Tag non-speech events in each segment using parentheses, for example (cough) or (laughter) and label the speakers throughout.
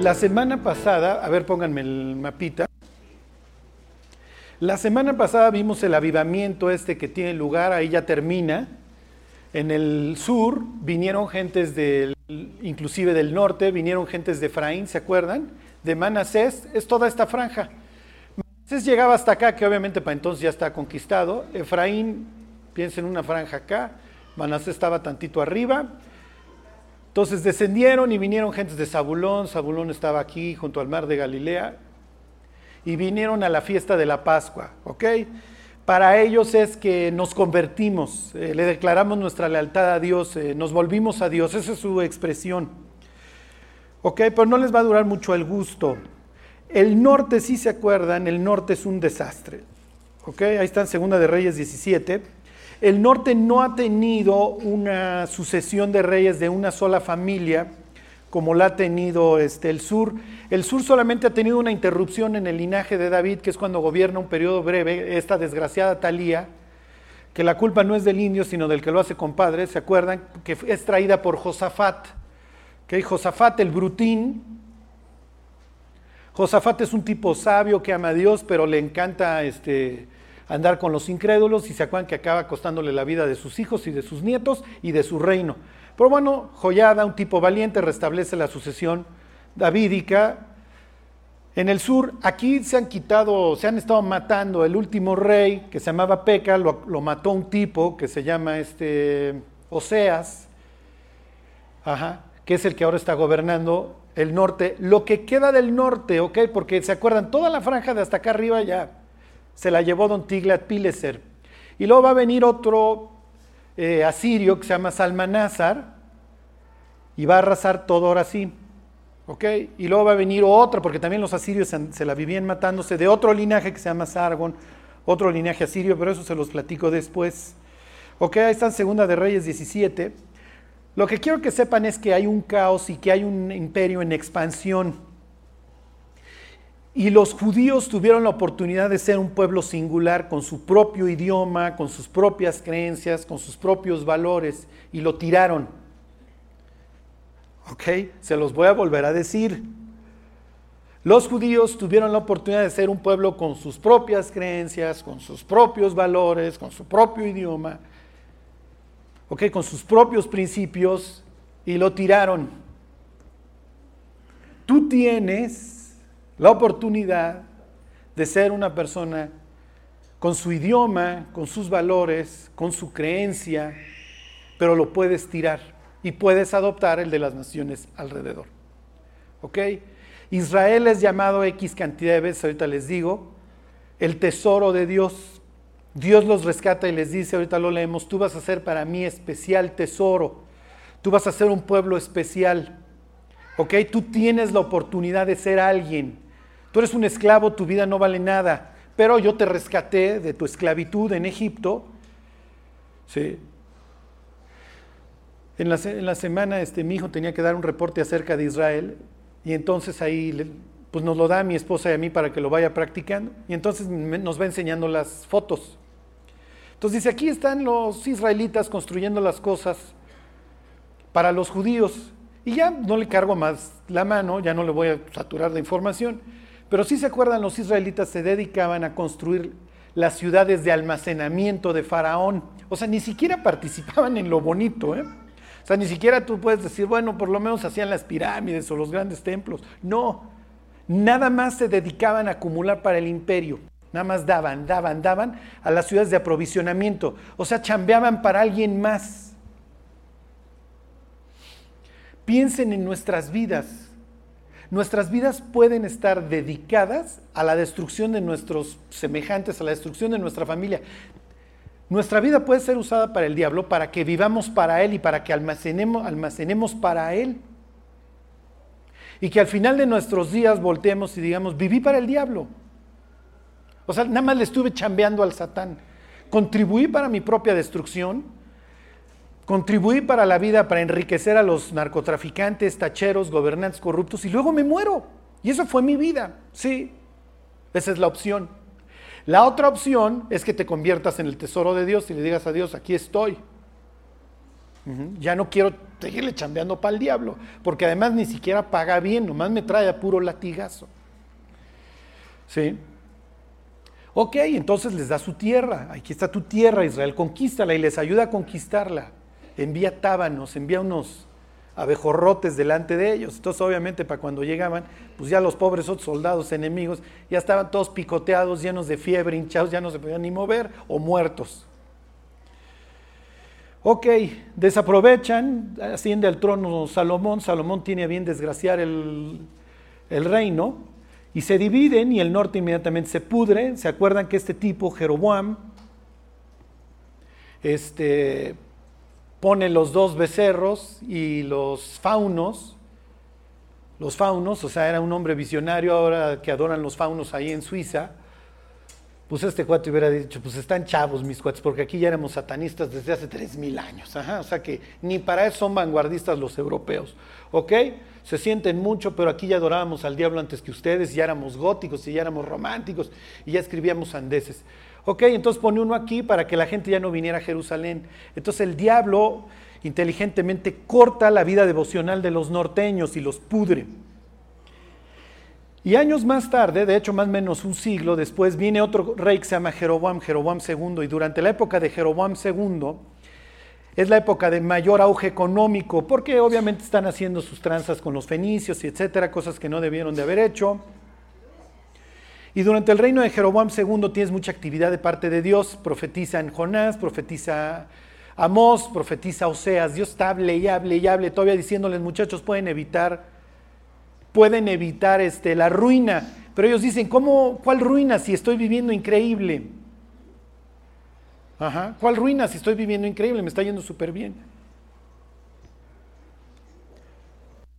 Speaker 1: La semana pasada, a ver, pónganme el mapita. La semana pasada vimos el avivamiento este que tiene lugar, ahí ya termina. En el sur vinieron gentes del, inclusive del norte, vinieron gentes de Efraín, ¿se acuerdan? De Manasés, es toda esta franja. Manasés llegaba hasta acá, que obviamente para entonces ya está conquistado. Efraín, piensen en una franja acá, Manasés estaba tantito arriba, entonces descendieron y vinieron gentes de Zabulón, Zabulón estaba aquí junto al mar de Galilea, y vinieron a la fiesta de la Pascua, ¿ok? Para ellos es que nos convertimos, eh, le declaramos nuestra lealtad a Dios, eh, nos volvimos a Dios, esa es su expresión. ¿Ok? Pero no les va a durar mucho el gusto. El norte, si se acuerdan, el norte es un desastre. ¿Ok? Ahí está en Segunda de Reyes 17 el norte no ha tenido una sucesión de reyes de una sola familia como la ha tenido este, el sur. El sur solamente ha tenido una interrupción en el linaje de David, que es cuando gobierna un periodo breve, esta desgraciada Talía, que la culpa no es del indio, sino del que lo hace compadre, ¿se acuerdan? Que es traída por Josafat. que Josafat el brutín. Josafat es un tipo sabio que ama a Dios, pero le encanta este, andar con los incrédulos y se acuerdan que acaba costándole la vida de sus hijos y de sus nietos y de su reino. Pero bueno, Joyada, un tipo valiente, restablece la sucesión davídica. En el sur, aquí se han quitado, se han estado matando el último rey que se llamaba Peca, lo, mató un tipo que se llama este Oseas, que es el que ahora está gobernando el norte. Lo que queda del norte, ¿ok? Porque se acuerdan, toda la franja de hasta acá arriba ya se la llevó don Tiglat Pileser. Y luego va a venir otro eh, asirio que se llama Salmanázar y va a arrasar todo ahora sí. Y luego va a venir otro, porque también los asirios se, la vivían matándose, de otro linaje que se llama Sargon, otro linaje asirio, pero eso se los platico después. ¿Ok? Ahí está en Segunda de Reyes 17. Lo que quiero que sepan es que hay un caos y que hay un imperio en expansión. Y los judíos tuvieron la oportunidad de ser un pueblo singular con su propio idioma, con sus propias creencias, con sus propios valores, y lo tiraron. ¿Ok? Se los voy a volver a decir. Los judíos tuvieron la oportunidad de ser un pueblo con sus propias creencias, con sus propios valores, con su propio idioma, ¿ok? Con sus propios principios, y lo tiraron. Tú tienes la oportunidad de ser una persona con su idioma, con sus valores, con su creencia, pero lo puedes tirar y puedes adoptar el de las naciones alrededor. ¿Ok? Israel es llamado X cantidad de veces, ahorita les digo, el tesoro de Dios. Dios los rescata y les dice, ahorita lo leemos, tú vas a ser para mí especial tesoro, tú vas a ser un pueblo especial. ¿Ok? Tú tienes la oportunidad de ser alguien Tú eres un esclavo, tu vida no vale nada, pero yo te rescaté de tu esclavitud en Egipto. Sí. En la, semana este, mi hijo tenía que dar un reporte acerca de Israel y entonces ahí pues nos lo da a mi esposa y a mí para que lo vaya practicando y entonces nos va enseñando las fotos. Entonces dice, aquí están los israelitas construyendo las cosas para los judíos y ya no le cargo más la mano, ya no le voy a saturar de información. Pero si se acuerdan, los israelitas se dedicaban a construir las ciudades de almacenamiento de Faraón. O sea, ni siquiera (laughs) participaban en lo bonito. ¿eh? O sea, ni siquiera tú puedes decir, bueno, por lo menos hacían las pirámides o los grandes templos. No, nada más se dedicaban a acumular para el imperio. Nada más daban, daban, daban a las ciudades de aprovisionamiento. O sea, chambeaban para alguien más. Piensen en nuestras vidas nuestras vidas pueden estar dedicadas a la destrucción de nuestros semejantes, a la destrucción de nuestra familia. Nuestra vida puede ser usada para el diablo, para que vivamos para Él y para que almacenemos, almacenemos para Él. Y que al final de nuestros días volteemos y digamos, viví para el diablo. O sea, nada más le estuve chambeando al Satán. Contribuí para mi propia destrucción Contribuí para la vida, para enriquecer a los narcotraficantes, tacheros, gobernantes corruptos y luego me muero. Y eso fue mi vida. Sí, esa es la opción. La otra opción es que te conviertas en el tesoro de Dios y le digas a Dios, aquí estoy. Ya no quiero seguirle chambeando para el diablo, porque además ni siquiera paga bien, nomás me trae a puro latigazo. ¿Sí? Ok, entonces les da su tierra. Aquí está tu tierra, Israel, conquístala y les ayuda a conquistarla. Envía tábanos, envía unos abejorrotes delante de ellos. Entonces, obviamente, para cuando llegaban, pues ya los pobres otros soldados enemigos ya estaban todos picoteados, llenos de fiebre, hinchados, ya no se podían ni mover o muertos. Ok, desaprovechan, asciende al trono Salomón, Salomón tiene a bien desgraciar el, el reino, y se dividen y el norte inmediatamente se pudre. ¿Se acuerdan que este tipo, Jeroboam, este, pone los dos becerros y los faunos, los faunos, o sea, era un hombre visionario ahora que adoran los faunos ahí en Suiza, pues este cuate hubiera dicho, pues están chavos mis cuates, porque aquí ya éramos satanistas desde hace 3.000 años, o sea que ni para eso son vanguardistas los europeos, ¿ok? Se sienten mucho, pero aquí ya adorábamos al diablo antes que ustedes, ya éramos góticos y ya éramos románticos y ya escribíamos andeses. Ok, entonces pone uno aquí para que la gente ya no viniera a Jerusalén. Entonces el diablo inteligentemente corta la vida devocional de los norteños y los pudre. Y años más tarde, de hecho más o menos un siglo después, viene otro rey que se llama Jeroboam, Jeroboam II, y durante la época de Jeroboam II es la época de mayor auge económico, porque obviamente están haciendo sus tranzas con los fenicios y etcétera, cosas que no debieron de haber hecho. Y durante el reino de Jeroboam II tienes mucha actividad de parte de Dios. Profetiza en Jonás, profetiza Amós, profetiza Oseas. Dios está hable y hable y hable, todavía diciéndoles, muchachos, pueden evitar, pueden evitar este, la ruina. Pero ellos dicen, ¿cómo, ¿cuál ruina si estoy viviendo increíble? Ajá, ¿cuál ruina si estoy viviendo increíble? Me está yendo súper bien.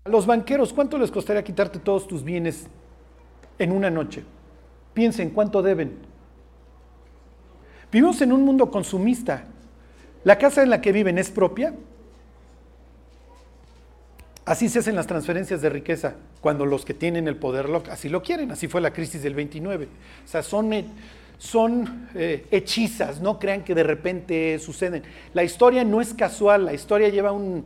Speaker 1: A los banqueros, ¿cuánto les costaría quitarte todos tus bienes en una noche? Piensen cuánto deben. Vivimos en un mundo consumista. ¿La casa en la que viven es propia? Así se hacen las transferencias de riqueza cuando los que tienen el poder así lo quieren. Así fue la crisis del 29. O sea, son, son eh, hechizas, no crean que de repente suceden. La historia no es casual, la historia lleva un...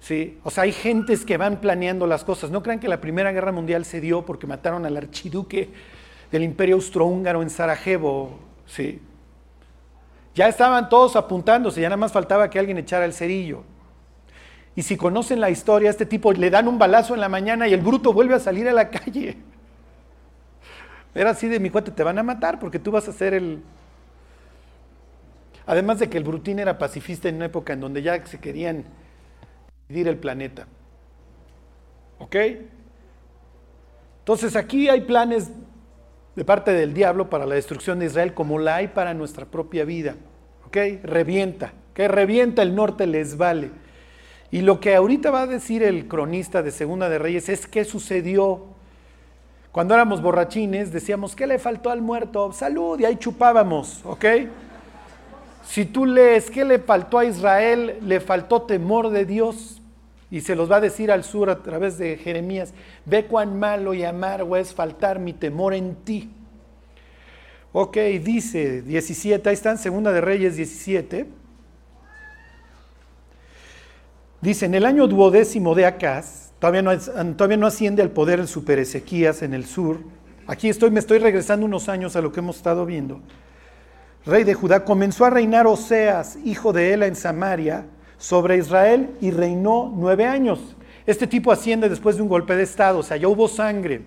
Speaker 1: Sí, o sea, hay gentes que van planeando las cosas. No crean que la Primera Guerra Mundial se dio porque mataron al archiduque del imperio austrohúngaro en Sarajevo, sí. Ya estaban todos apuntándose, ya nada más faltaba que alguien echara el cerillo. Y si conocen la historia, este tipo le dan un balazo en la mañana y el bruto vuelve a salir a la (laughs) calle. Era así de mi cuate, te van a matar porque tú vas a ser el... Además de que el brutín era pacifista en una época en donde ya se querían dividir el planeta. ¿Ok? Entonces aquí hay planes de parte del diablo para la destrucción de Israel como la hay para nuestra propia vida. ¿Ok? Revienta. Que revienta el norte les vale. Y lo que ahorita va a decir el cronista de Segunda de Reyes es qué sucedió. Cuando éramos borrachines decíamos, ¿qué le faltó al muerto? Salud, y ahí chupábamos, ¿ok? Si tú lees, ¿qué le faltó a Israel? Le faltó temor de Dios. Y se los va a decir al sur a través de Jeremías, ve cuán malo y amargo es faltar mi temor en ti. Ok, dice 17, ahí están, Segunda de Reyes 17. Dice, en el año duodécimo de Acaz, todavía no, todavía no asciende al poder el super Ezequías en el sur. Aquí estoy, me estoy regresando unos años a lo que hemos estado viendo. Rey de Judá, comenzó a reinar Oseas, hijo de Ela, en Samaria, sobre Israel y reinó nueve años. Este tipo asciende después de un golpe de Estado, o sea, ya hubo sangre.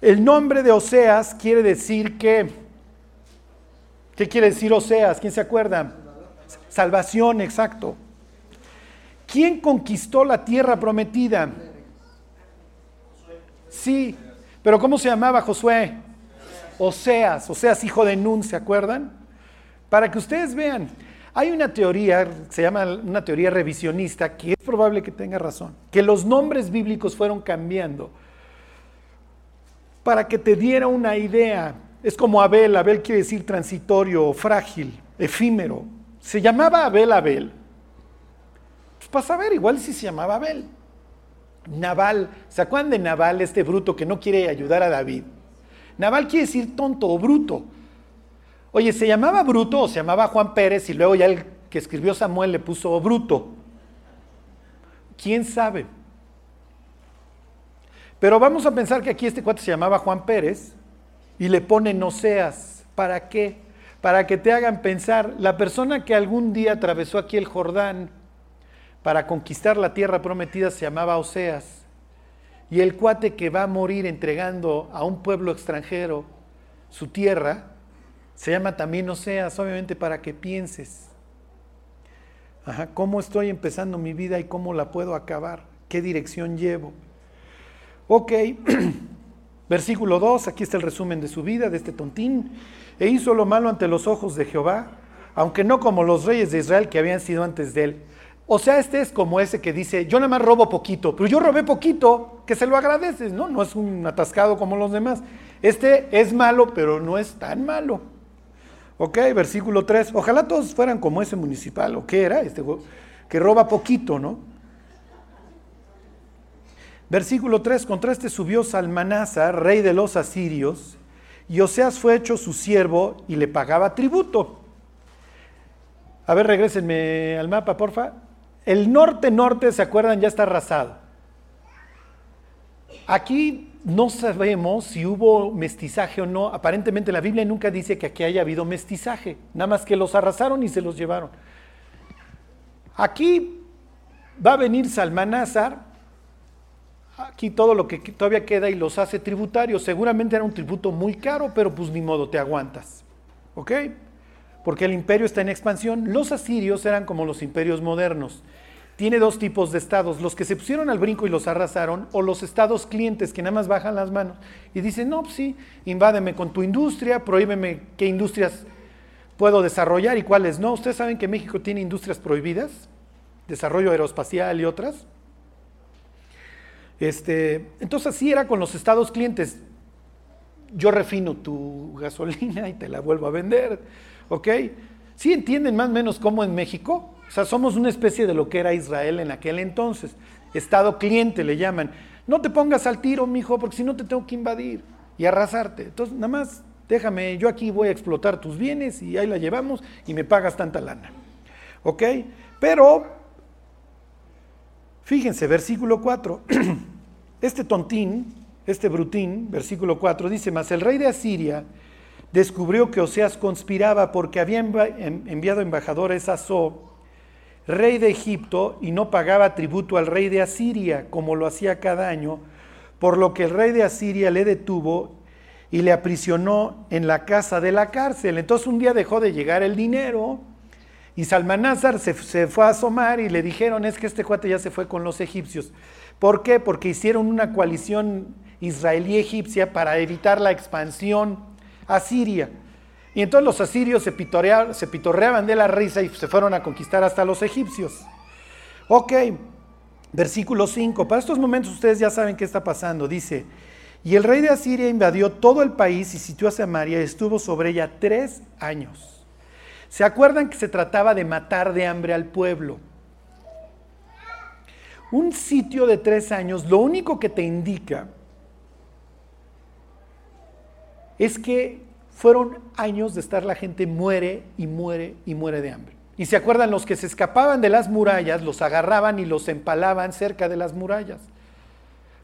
Speaker 1: El nombre de Oseas quiere decir que, ¿qué quiere decir Oseas? ¿Quién se acuerda? Salvación, exacto. ¿Quién conquistó la tierra prometida? Sí, pero ¿cómo se llamaba Josué? Oseas, Oseas hijo de Nun, ¿se acuerdan? Para que ustedes vean, hay una teoría, se llama una teoría revisionista, que es probable que tenga razón, que los nombres bíblicos fueron cambiando para que te diera una idea. Es como Abel, Abel quiere decir transitorio, frágil, efímero. Se llamaba Abel Abel. Pues para saber, igual si se llamaba Abel. Naval, ¿se acuerdan de Naval, este bruto que no quiere ayudar a David? Naval quiere decir tonto o bruto. Oye, ¿se llamaba Bruto o se llamaba Juan Pérez y luego ya él que escribió Samuel le puso bruto. ¿Quién sabe? Pero vamos a pensar que aquí este cuate se llamaba Juan Pérez y le pone no seas. ¿Para qué? Para que te hagan pensar, la persona que algún día atravesó aquí el Jordán para conquistar la tierra prometida se llamaba Oseas. Y el cuate que va a morir entregando a un pueblo extranjero su tierra se llama también Oseas, obviamente para que pienses. ¿Cómo estoy empezando mi vida y cómo la puedo acabar? ¿Qué dirección llevo? Ok, (clears throat) versículo 2, aquí está el resumen de su vida, de este tontín. E hizo lo malo ante los ojos de Jehová, aunque no como los reyes de Israel que habían sido antes de él. O sea, este es como ese que dice, yo nada más robo poquito, pero yo robé poquito, que se lo agradeces, ¿no? No es un atascado como los demás. Este es malo, pero no es tan malo. Ok, versículo 3. Ojalá todos fueran como ese municipal, ¿o qué era? Este, que roba poquito, ¿no? Versículo 3, contra este subió Salmanasa, rey de los asirios, y Oseas fue hecho su siervo y le pagaba tributo. A ver, regresenme al mapa, porfa. El norte-norte, ¿se acuerdan? Ya está arrasado. Aquí no sabemos si hubo mestizaje o no. Aparentemente la Biblia nunca dice que aquí haya habido mestizaje, nada más que los arrasaron y se los llevaron. Aquí va a venir Salmanásar aquí todo lo que todavía queda y los hace tributarios. Seguramente era un tributo muy caro, pero pues ni modo, te aguantas. ¿Ok? Porque el imperio está en expansión. Los asirios eran como los imperios modernos. Tiene dos tipos de estados, los que se pusieron al brinco y los arrasaron, o los estados clientes que nada más bajan las manos y dicen, no, pues sí, invádeme con tu industria, prohíbeme qué industrias puedo desarrollar y cuáles no. Ustedes saben que México tiene industrias prohibidas, desarrollo aeroespacial y otras. Este, entonces así era con los estados clientes. Yo refino tu gasolina y te la vuelvo a vender, ¿ok? ¿Sí entienden más o menos cómo en México? O sea, somos una especie de lo que era Israel en aquel entonces. Estado cliente le llaman. No te pongas al tiro, mijo, porque si no te tengo que invadir y arrasarte. Entonces, nada más déjame, yo aquí voy a explotar tus bienes y ahí la llevamos y me pagas tanta lana. ¿Ok? Pero Fíjense, versículo 4. (clears throat) Este tontín, este brutín, versículo 4, dice, mas el rey de Asiria descubrió que Oseas conspiraba porque había enviado embajadores a So, rey de Egipto, y no pagaba tributo al rey de Asiria, como lo hacía cada año, por lo que el rey de Asiria le detuvo y le aprisionó en la casa de la cárcel. Entonces un día dejó de llegar el dinero y Salmanázar se, fue a asomar y le dijeron, es que este cuate ya se fue con los egipcios. ¿Por qué? Porque hicieron una coalición israelí-egipcia para evitar la expansión a Siria. Y entonces los asirios se, se pitorreaban de la risa y se fueron a conquistar hasta los egipcios. Ok, versículo 5. Para estos momentos ustedes ya saben qué está pasando. Dice, y el rey de Asiria invadió todo el país y sitió a Samaria y estuvo sobre ella tres años. ¿Se acuerdan que se trataba de matar de hambre al pueblo? Un sitio de tres años, lo único que te indica es que fueron años de estar la gente muere y muere y muere de hambre. Y se acuerdan, los que se escapaban de las murallas, los agarraban y los empalaban cerca de las murallas.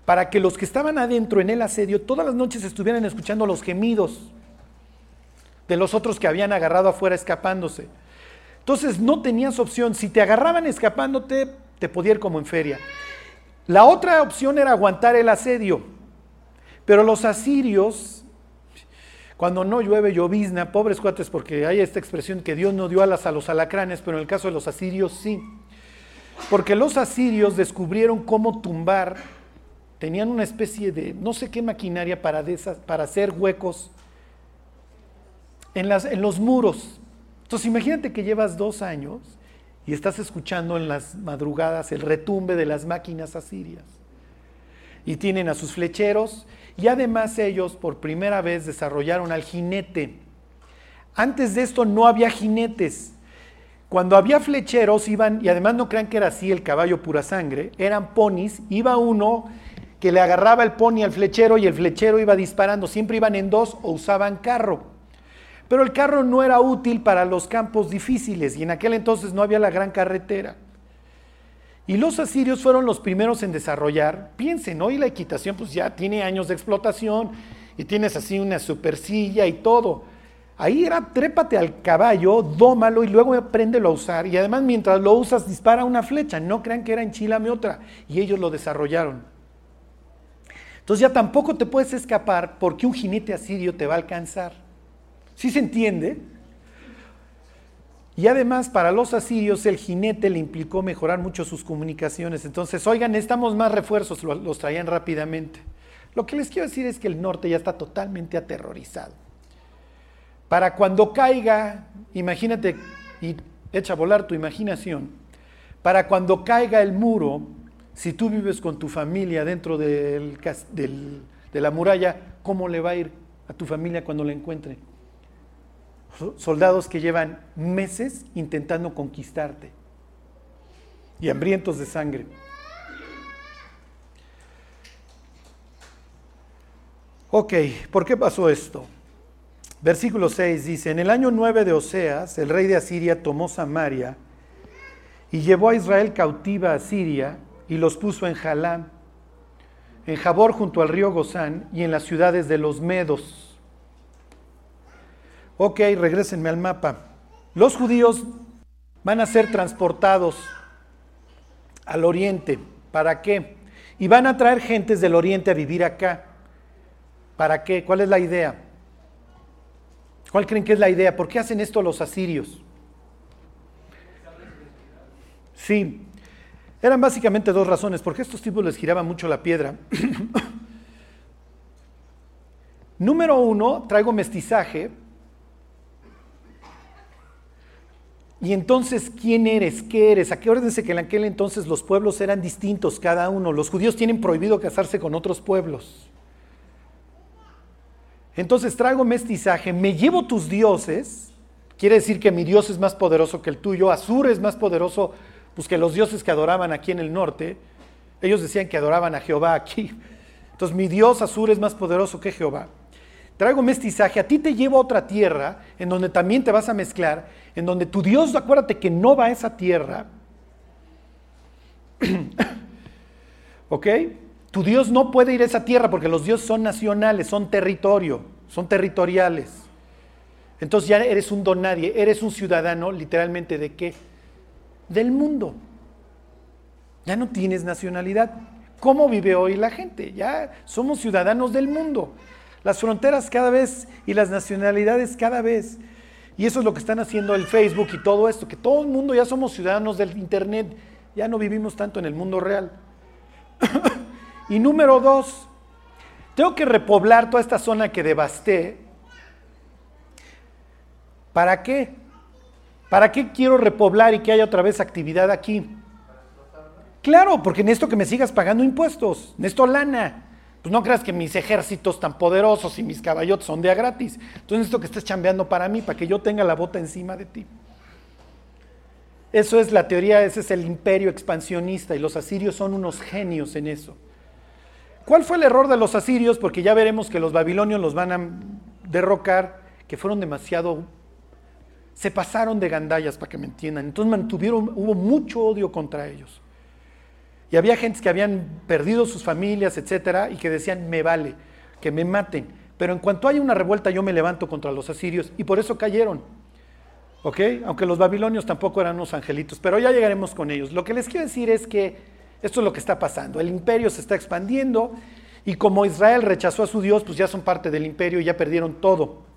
Speaker 1: Para que los que estaban adentro en el asedio todas las noches estuvieran escuchando los gemidos de los otros que habían agarrado afuera escapándose. Entonces no tenías opción. Si te agarraban escapándote, te podía ir como en feria. La otra opción era aguantar el asedio. Pero los asirios, cuando no llueve, llovizna, pobres cuates, porque hay esta expresión que Dios no dio alas a los alacranes, pero en el caso de los asirios sí. Porque los asirios descubrieron cómo tumbar, tenían una especie de, no sé qué maquinaria para, hacer huecos en, en los muros. Entonces imagínate que llevas dos años y estás escuchando en las madrugadas el retumbe de las máquinas asirias. Y tienen a sus flecheros y además ellos por primera vez desarrollaron al jinete. Antes de esto no había jinetes. Cuando había flecheros iban, y además no crean que era así el caballo pura sangre, eran ponis, iba uno que le agarraba el pony al flechero y el flechero iba disparando, siempre iban en dos o usaban carro. Pero el carro no era útil para los campos difíciles y en aquel entonces no había la gran carretera. Y los asirios fueron los primeros en desarrollar, piensen, hoy la equitación pues ya tiene años de explotación y tienes así una super silla y todo. Ahí era trépate al caballo, dómalo y luego apréndelo a usar. Y además mientras lo usas dispara una flecha. No crean que era enchilame otra. Y ellos lo desarrollaron. Entonces ya tampoco te puedes escapar porque un jinete asirio te va a alcanzar. ¿Sí se entiende? Y además para los asirios el jinete le implicó mejorar mucho sus comunicaciones. Entonces, oigan, necesitamos más refuerzos, los traían rápidamente. Lo que les quiero decir es que el norte ya está totalmente aterrorizado. Para cuando caiga, imagínate y echa a volar tu imaginación, para cuando caiga el muro, si tú vives con tu familia dentro de la muralla, ¿cómo le va a ir a tu familia cuando la encuentre? Soldados que llevan meses intentando conquistarte y hambrientos de sangre. Ok, ¿por qué pasó esto? Versículo 6 dice, en el año 9 de Oseas, el rey de Asiria tomó Samaria y llevó a Israel cautiva a Siria y los puso en Jalán, en Jabor junto al río Gozán y en las ciudades de los Medos Ok, regresenme al mapa. Los judíos van a ser transportados al oriente. ¿Para qué? Y van a traer gentes del oriente a vivir acá. ¿Para qué? ¿Cuál es la idea? ¿Cuál creen que es la idea? ¿Por qué hacen esto los asirios? Sí, eran básicamente dos razones. Porque estos tipos les giraba mucho la piedra. (coughs) Número uno, traigo mestizaje Y entonces, ¿quién eres? ¿Qué eres? Acuérdense que en aquel entonces los pueblos eran distintos cada uno. Los judíos tienen prohibido casarse con otros pueblos. Entonces traigo mestizaje, me llevo tus dioses. Quiere decir que mi Dios es más poderoso que el tuyo. Azur es más poderoso pues, que los dioses que adoraban aquí en el norte. Ellos decían que adoraban a Jehová aquí. Entonces mi Dios Azur es más poderoso que Jehová traigo mestizaje, a ti te llevo a otra tierra en donde también te vas a mezclar, en donde tu Dios, acuérdate que no va a esa tierra. (coughs) ¿Ok? Tu Dios no puede ir a esa tierra porque los dioses son nacionales, son territorio, son territoriales. Entonces ya eres un don nadie, eres un ciudadano literalmente de qué? Del mundo. Ya no tienes nacionalidad. ¿Cómo vive hoy la gente? Ya somos ciudadanos del mundo. Las fronteras cada vez y las nacionalidades cada vez. Y eso es lo que están haciendo el Facebook y todo esto, que todo el mundo ya somos ciudadanos del Internet, ya no vivimos tanto en el mundo real. (coughs) y número dos, tengo que repoblar toda esta zona que devasté. ¿Para qué? ¿Para qué quiero repoblar y que haya otra vez actividad aquí? Claro, porque necesito que me sigas pagando impuestos, necesito lana. Pues no creas que mis ejércitos tan poderosos y mis caballotes son de a gratis. Entonces necesito que estés chambeando para mí, para que yo tenga la bota encima de ti. Eso es la teoría, ese es el imperio expansionista y los asirios son unos genios en eso. ¿Cuál fue el error de los asirios? Porque ya veremos que los babilonios los van a derrocar, que fueron demasiado, se pasaron de gandallas para que me entiendan. Entonces mantuvieron, hubo mucho odio contra ellos. Y había gente que habían perdido sus familias, etcétera, y que decían, me vale, que me maten. Pero en cuanto haya una revuelta, yo me levanto contra los asirios. Y por eso cayeron. ¿Ok? Aunque los babilonios tampoco eran unos angelitos. Pero ya llegaremos con ellos. Lo que les quiero decir es que esto es lo que está pasando. El imperio se está expandiendo. Y como Israel rechazó a su Dios, pues ya son parte del imperio y ya perdieron todo.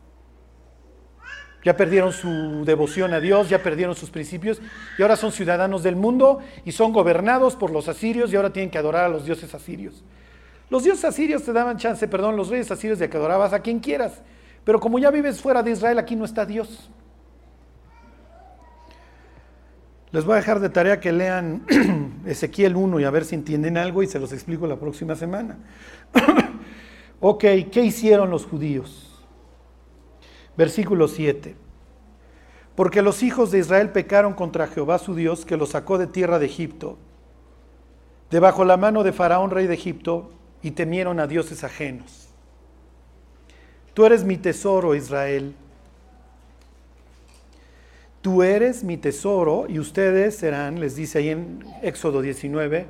Speaker 1: Ya perdieron su devoción a Dios, ya perdieron sus principios y ahora son ciudadanos del mundo y son gobernados por los asirios y ahora tienen que adorar a los dioses asirios. Los dioses asirios te daban chance, perdón, los reyes asirios de que adorabas a quien quieras, pero como ya vives fuera de Israel, aquí no está Dios. Les voy a dejar de tarea que lean (clears throat) Ezequiel 1 y a ver si entienden algo y se los explico la próxima semana. (clears throat) ok, ¿qué hicieron los judíos? Versículo 7. Porque los hijos de Israel pecaron contra Jehová su Dios, que los sacó de tierra de Egipto, debajo la mano de Faraón, rey de Egipto, y temieron a dioses ajenos. Tú eres mi tesoro, Israel, tú eres mi tesoro y ustedes serán, les dice ahí en Éxodo 19,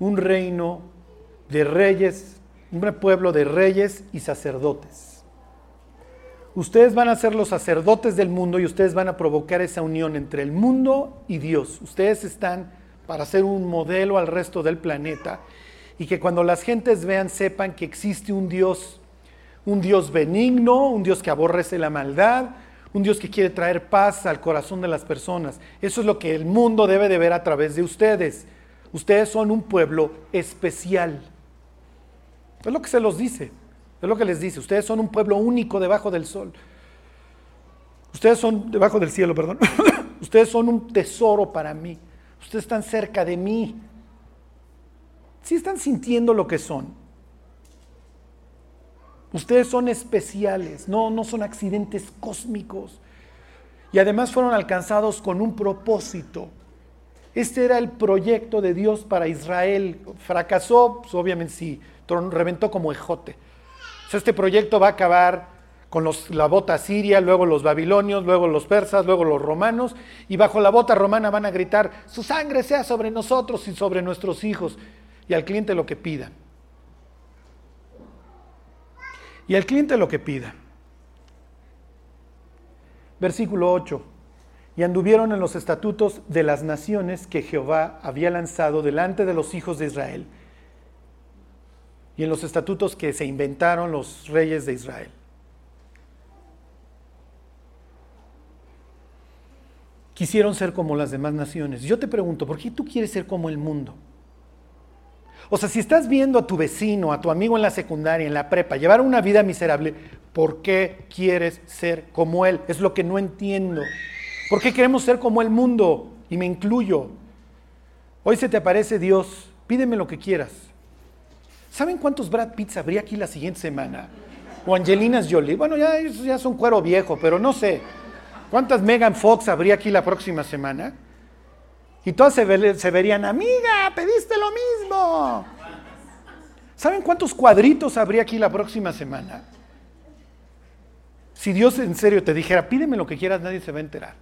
Speaker 1: un reino de reyes, un pueblo de reyes y sacerdotes. Ustedes van a ser los sacerdotes del mundo y ustedes van a provocar esa unión entre el mundo y Dios. Ustedes están para ser un modelo al resto del planeta y que cuando las gentes vean sepan que existe un Dios, un Dios benigno, un Dios que aborrece la maldad, un Dios que quiere traer paz al corazón de las personas. Eso es lo que el mundo debe de ver a través de ustedes. Ustedes son un pueblo especial. Es lo que se los dice, es lo que les dice. Ustedes son un pueblo único debajo del sol. Ustedes son, debajo del cielo, perdón. (laughs) Ustedes son un tesoro para mí. Ustedes están cerca de mí. Si están sintiendo lo que son. Ustedes son especiales, no, no son accidentes cósmicos. Y además fueron alcanzados con un propósito. Este era el proyecto de Dios para Israel. Fracasó, pues obviamente sí, reventó como ejote. Este proyecto va a acabar con la bota siria, luego los babilonios, luego los persas, luego los romanos, y bajo la bota romana van a gritar, su sangre sea sobre nosotros y sobre nuestros hijos, y al cliente lo que pida. Y al cliente lo que pida. Versículo 8. Y anduvieron en los estatutos de las naciones que Jehová había lanzado delante de los hijos de Israel, y en los estatutos que se inventaron los reyes de Israel. quisieron ser como las demás naciones. Yo te pregunto, ¿por qué tú quieres ser como el mundo? O sea, si estás viendo a tu vecino, a tu amigo en la secundaria, en la prepa, llevar una vida miserable, ¿por qué quieres ser como él? Es lo que no entiendo. ¿Por qué queremos ser como el mundo? Y me incluyo. Hoy se te aparece Dios, pídeme lo que quieras. ¿Saben cuántos Brad Pitts habría aquí la siguiente semana? O Angelinas Jolie. Bueno, ya, ya son cuero viejo, pero no sé. ¿Cuántas Megan Fox habría aquí la próxima semana? Y todas se, verían, amiga, pediste lo mismo. ¿Saben cuántos cuadritos habría aquí la próxima semana? Si Dios en serio te dijera, pídeme lo que quieras, nadie se va a enterar.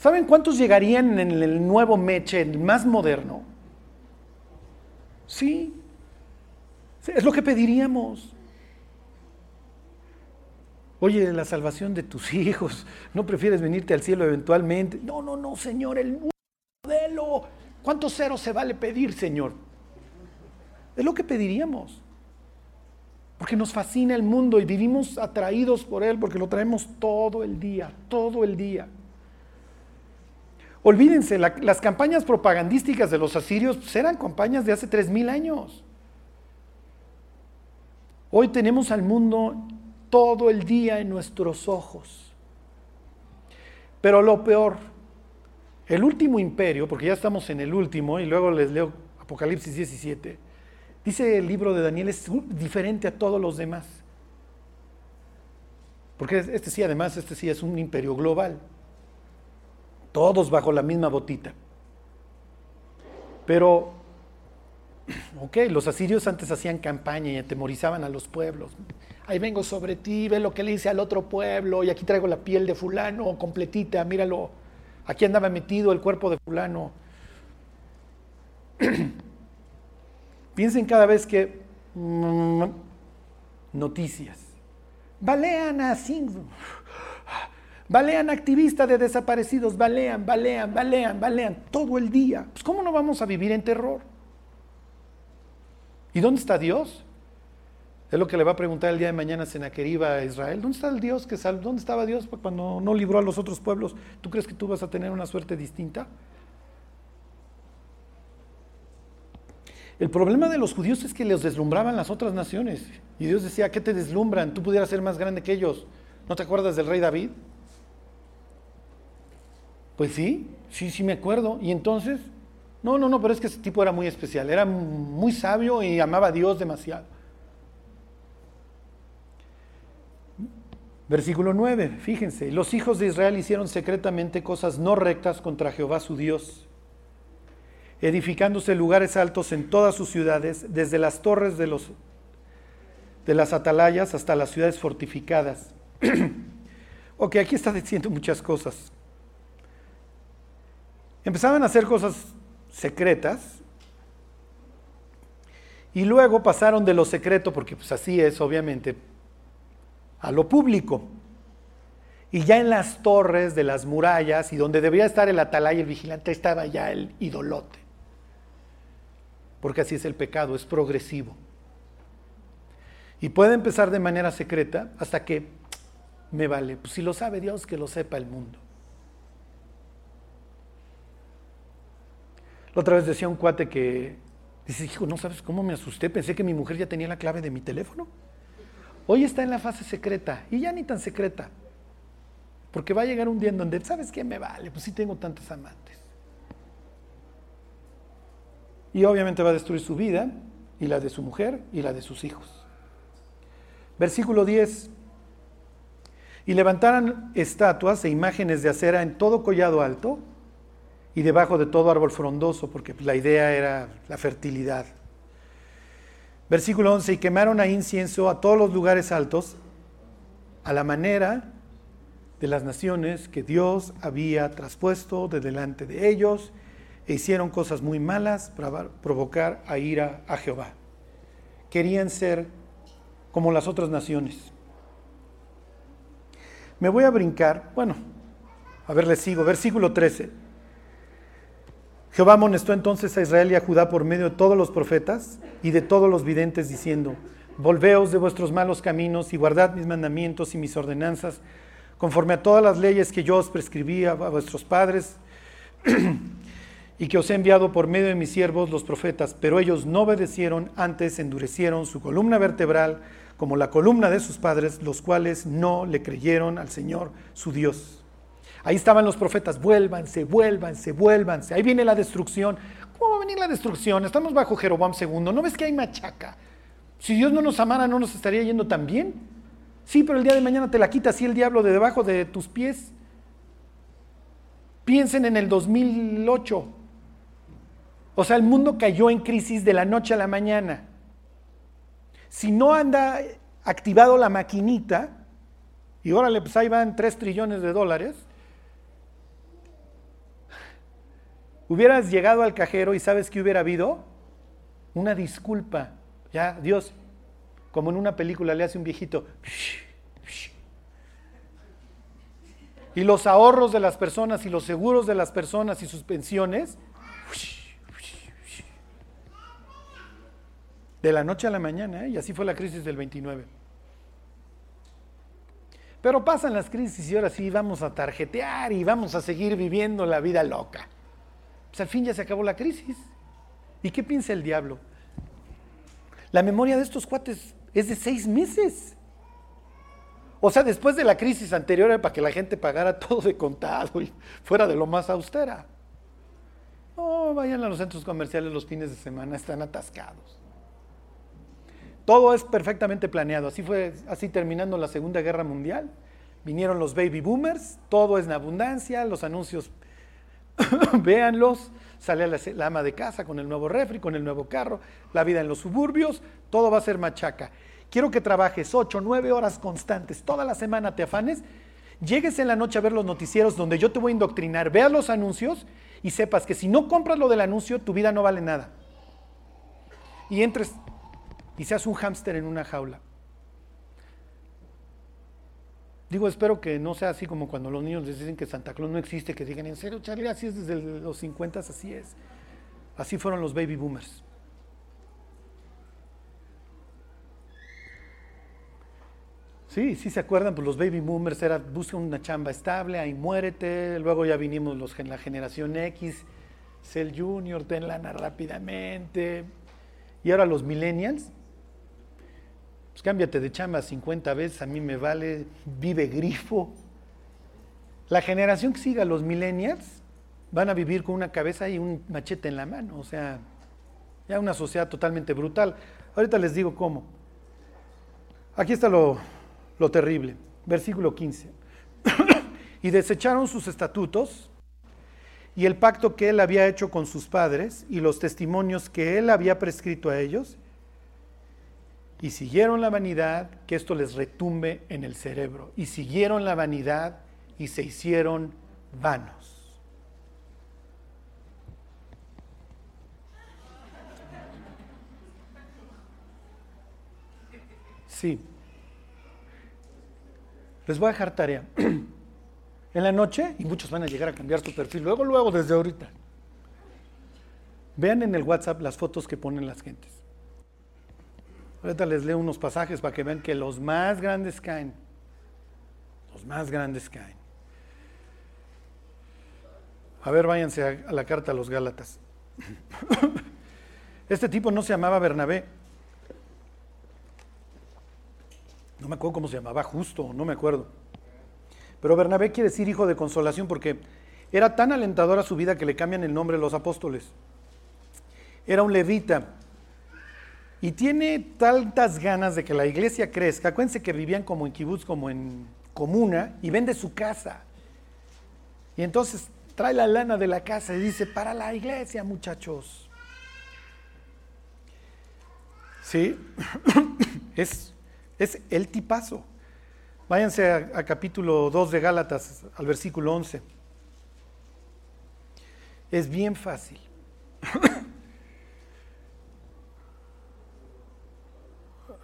Speaker 1: ¿Saben cuántos llegarían en el nuevo Meche, el más moderno? Sí. Es lo que pediríamos. Oye, la salvación de tus (laughs) hijos, ¿no prefieres venirte al cielo eventualmente? No, no, no, Señor, el modelo. ¿Cuántos ceros se vale pedir, Señor? Es lo que pediríamos. Porque nos fascina el mundo y vivimos atraídos por él porque lo traemos todo el día, todo el día. Olvídense, las campañas propagandísticas de los asirios pues, eran campañas de hace tres mil años. Hoy tenemos al mundo todo el día en nuestros ojos. Pero lo peor, el último imperio, porque ya estamos en el último, y luego les leo Apocalipsis 17, dice el libro de Daniel es diferente a todos los demás. Porque este sí, además, este sí es un imperio global. Todos bajo la misma botita. Pero, ok, los asirios antes hacían campaña y atemorizaban a los pueblos ahí vengo sobre ti, ve lo que le hice al otro pueblo, y aquí traigo la piel de fulano completita, míralo, aquí andaba metido el cuerpo de fulano. (clears throat) Piensen cada vez que mm, noticias. Balean a Balean activistas de desaparecidos, balean, balean, balean, balean, todo el día. Pues ¿cómo no vamos a vivir en terror? ¿Y dónde está Dios? Es lo que le va a preguntar el día de mañana Senaqueriba a Israel. ¿Dónde está el Dios que sal ¿Dónde estaba Dios cuando no libró a los otros pueblos? ¿Tú crees que tú vas a tener una suerte distinta? El problema de los judíos es que les deslumbraban las otras naciones. Y Dios decía, ¿qué te deslumbran? Tú pudieras ser más grande que ellos. ¿No te acuerdas del rey David? Pues sí, sí, sí me acuerdo. Y entonces, no, no, no, pero es que ese tipo era muy especial. Era muy sabio y amaba a Dios demasiado. Versículo 9, fíjense, los hijos de Israel hicieron secretamente cosas no rectas contra Jehová su Dios, edificándose lugares altos en todas sus ciudades, desde las torres de, los, de las atalayas hasta las ciudades fortificadas. (clears throat) Ok, aquí está diciendo muchas cosas. Empezaban a hacer cosas secretas y luego pasaron de lo secreto, porque pues así es obviamente, a lo público. Y ya en las torres de las murallas y donde debía estar el atalaya y el vigilante estaba ya el idolote. Porque así es el pecado, es progresivo. Y puede empezar de manera secreta hasta que me vale. Pues si lo sabe Dios, que lo sepa el mundo. La otra vez decía un cuate que dice, hijo, no sabes cómo me asusté, pensé que mi mujer ya tenía la clave de mi teléfono. Hoy está en la fase secreta y ya ni tan secreta. Porque va a llegar un día en donde, ¿sabes qué me vale? Pues sí tengo tantos amantes. Y obviamente va a destruir su vida y la de su mujer y la de sus hijos. Versículo 10. Y levantaran estatuas e imágenes de acera en todo collado alto y debajo de todo árbol frondoso, porque la idea era la fertilidad. Versículo 11, y quemaron a incienso a todos los lugares altos, a la manera de las naciones que Dios había traspuesto de delante de ellos, e hicieron cosas muy malas para provocar a ira a Jehová. Querían ser como las otras naciones. Me voy a brincar, bueno, a ver, les sigo, versículo 13. Jehová amonestó entonces a Israel y a Judá por medio de todos los profetas y de todos los videntes, diciendo, Volveos de vuestros malos caminos y guardad mis mandamientos y mis ordenanzas, conforme a todas las leyes que yo os prescribí a vuestros padres (clears throat) y que os he enviado por medio de mis siervos los profetas, pero ellos no obedecieron, antes endurecieron su columna vertebral como la columna de sus padres, los cuales no le creyeron al Señor su Dios. Ahí estaban los profetas, vuélvanse, vuélvanse, vuélvanse. Ahí viene la destrucción. ¿Cómo va a venir la destrucción? Estamos bajo Jeroboam II. ¿No ves que hay machaca? Si Dios no nos amara, ¿no nos estaría yendo tan bien? Sí, pero el día de mañana te la quita así el diablo de debajo de tus pies. Piensen en el 2008. O sea, el mundo cayó en crisis de la noche a la mañana. Si no anda activado la maquinita, y órale, pues ahí van 3 trillones de dólares, Hubieras llegado al cajero y sabes que hubiera habido una disculpa. Ya, Dios, como en una película le hace un viejito. Y los ahorros de las personas y los seguros de las personas y sus pensiones. De la noche a la mañana, ¿eh? y así fue la crisis del 29. Pero pasan las crisis y ahora sí vamos a tarjetear y vamos a seguir viviendo la vida loca pues al fin ya se acabó la crisis. ¿Y qué piensa el diablo? La memoria de estos cuates es de seis meses. O sea, después de la crisis anterior era para que la gente pagara (laughs) todo de contado y fuera de lo más austera. No, vayan a los centros comerciales los fines de semana, están atascados. Todo es perfectamente planeado. Así fue, así terminando la Segunda Guerra Mundial. Vinieron los baby boomers, todo es en abundancia, los anuncios (laughs) Véanlos, sale la, ama de casa con el nuevo refri, con el nuevo carro, la vida en los suburbios, todo va a ser machaca. Quiero que trabajes 8, 9 horas constantes, toda la semana te afanes, llegues en la noche a ver los noticieros donde yo te voy a indoctrinar, veas los anuncios y sepas que si no compras lo del anuncio, tu vida no vale nada. Y entres y seas un hámster en una jaula. Digo, espero que no sea así como cuando los niños les dicen que Santa Claus no existe, que digan, en serio, Charlie, así es desde los 50, así es. Así fueron los baby boomers. Sí, sí se acuerdan, pues los baby boomers era busca una chamba estable, ahí muérete, luego ya vinimos los, la generación X, Cell Junior, ten lana rápidamente, y ahora los millennials, pues cámbiate de chamba 50 veces, a mí me vale, vive grifo. La generación que siga, los millennials, van a vivir con una cabeza y un machete en la mano, o sea, ya una sociedad totalmente brutal. Ahorita les digo cómo. Aquí está lo, lo terrible, versículo 15. (coughs) y desecharon sus estatutos y el pacto que él había hecho con sus padres y los testimonios que él había prescrito a ellos y siguieron la vanidad, que esto les retumbe en el cerebro. Y siguieron la vanidad y se hicieron vanos. Sí. Les voy a dejar tarea. (clears throat) En la noche, y muchos van a llegar a cambiar su perfil, luego, luego, desde ahorita. Vean en el WhatsApp las fotos que ponen las gentes. Ahorita les leo unos pasajes para que vean que los más grandes caen. Los más grandes caen. A ver, váyanse a, la carta a los Gálatas. (laughs) Este tipo no se llamaba Bernabé. No me acuerdo cómo se llamaba, justo, no me acuerdo. Pero Bernabé quiere decir hijo de consolación porque era tan alentadora su vida que le cambian el nombre los apóstoles. Era un levita y tiene tantas ganas de que la iglesia crezca. Acuérdense que vivían como en kibutz, como en comuna, y vende su casa. Y entonces trae la lana de la casa y dice, para la iglesia, muchachos. ¿Sí? (coughs) es es el tipazo. Váyanse a, capítulo 2 de Gálatas, al versículo 11. Es bien fácil.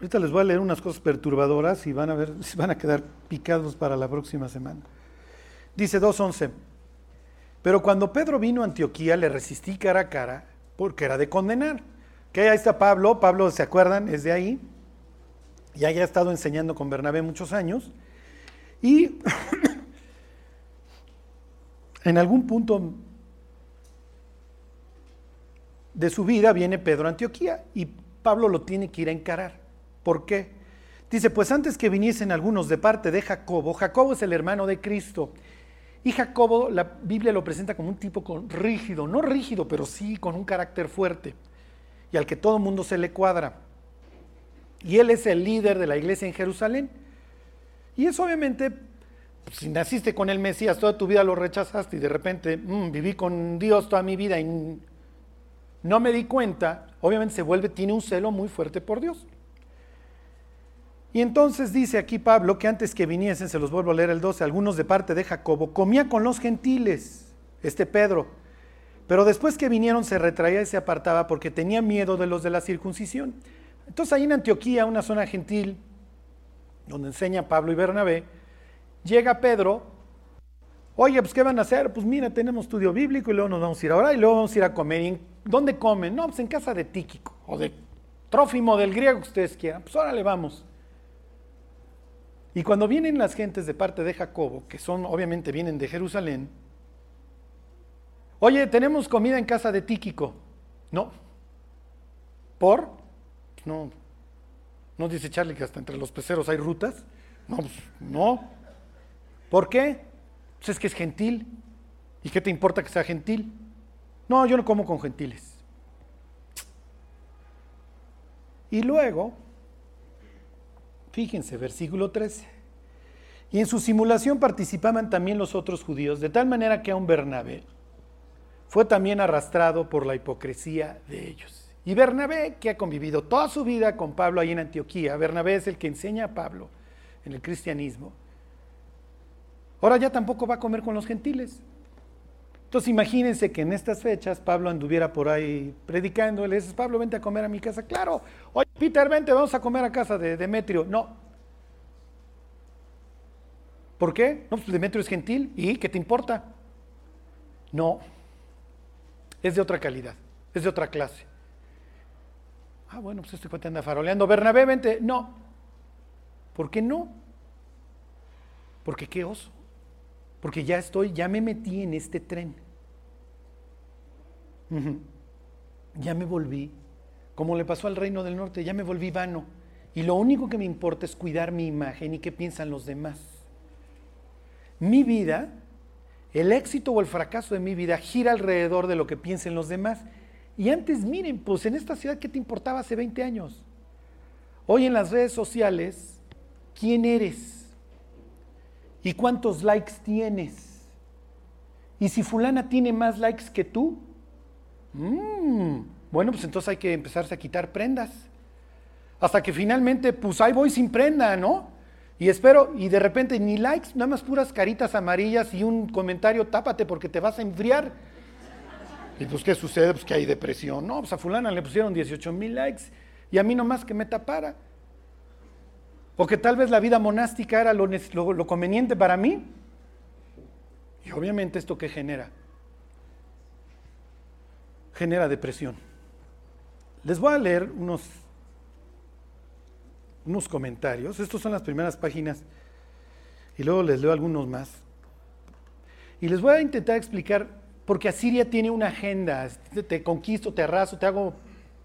Speaker 1: Ahorita les voy a leer unas cosas perturbadoras y van a ver van a quedar picados para la próxima semana. Dice 2.11. Pero cuando Pedro vino a Antioquía le resistí cara a cara porque era de condenar. Que ahí está Pablo, Pablo, ¿se acuerdan? Es de ahí ya ha estado enseñando con Bernabé muchos años, y (coughs) en algún punto de su vida viene Pedro a Antioquía y Pablo lo tiene que ir a encarar. ¿Por qué? Dice, pues antes que viniesen algunos de parte de Jacobo, Jacobo es el hermano de Cristo, y Jacobo, la Biblia lo presenta como un tipo con, rígido, no rígido, pero sí con un carácter fuerte, y al que todo mundo se le cuadra. Y él es el líder de la iglesia en Jerusalén. Y eso obviamente, pues, si naciste con el Mesías, toda tu vida lo rechazaste y de repente mm, viví con Dios toda mi vida y no me di cuenta, obviamente se vuelve, tiene un celo muy fuerte por Dios. Y entonces dice aquí Pablo que antes que viniesen, se los vuelvo a leer el 12, algunos de parte de Jacobo, comía con los gentiles, este Pedro, pero después que vinieron se retraía y se apartaba porque tenía miedo de los de la circuncisión. Entonces ahí en Antioquía, una zona gentil, donde enseña Pablo y Bernabé, llega Pedro, oye, pues ¿qué van a hacer? Pues mira, tenemos estudio bíblico y luego nos vamos a ir ahora y luego vamos a ir a comer. ¿Y dónde comen? No, pues en casa de Tíquico o de Trófimo, del griego que ustedes quieran. Pues órale, vamos. Y cuando vienen las gentes de parte de Jacobo, que son, obviamente vienen de Jerusalén, oye, tenemos comida en casa de Tíquico. No. ¿Por? No, no dice Charlie que hasta entre los peceros hay rutas. No, pues, no. ¿Por qué? Pues es que es gentil. ¿Y qué te importa que sea gentil? No, yo no como con gentiles. Y luego, fíjense, versículo 13. Y en su simulación participaban también los otros judíos, de tal manera que a un Bernabé fue también arrastrado por la hipocresía de ellos. Y Bernabé, que ha convivido toda su vida con Pablo ahí en Antioquía, Bernabé es el que enseña a Pablo en el cristianismo, ahora ya tampoco va a comer con los gentiles. Entonces imagínense que en estas fechas Pablo anduviera por ahí predicando, le dices, Pablo, vente a comer a mi casa. Claro, oye, Peter, vente, vamos a comer a casa de Demetrio. No. ¿Por qué? No, pues Demetrio es gentil. ¿Y qué te importa? No. Es de otra calidad, es de otra clase. Ah, bueno, pues este cuate anda faroleando. Bernabé, vente. No. ¿Por qué no? Porque qué oso. Porque ya estoy, ya me metí en este tren. Ya me volví, como le pasó al reino del norte, ya me volví vano. Y lo único que me importa es cuidar mi imagen y qué piensan los demás. Mi vida, el éxito o el fracaso de mi vida gira alrededor de lo que piensen los demás. Y antes, miren, pues en esta ciudad, ¿qué te importaba hace 20 años? Hoy en las redes sociales, ¿quién eres? ¿Y cuántos likes tienes? ¿Y si fulana tiene más likes que tú? Mm, bueno, pues entonces hay que empezarse a quitar prendas. Hasta que finalmente, pues ahí voy sin prenda, ¿no? Y espero, y de repente ni likes, nada más puras caritas amarillas y un comentario, tápate porque te vas a enfriar. Y pues, ¿qué sucede? Pues que hay depresión. No, pues a fulana le pusieron 18 mil likes y a mí nomás que me tapara. O que tal vez la vida monástica era lo, conveniente para mí. Y obviamente esto que genera? Genera depresión. Les voy a leer unos unos comentarios. Estos son las primeras páginas y luego les leo algunos más. Y les voy a intentar explicar, porque Asiria tiene una agenda, te, conquisto, te arraso, te hago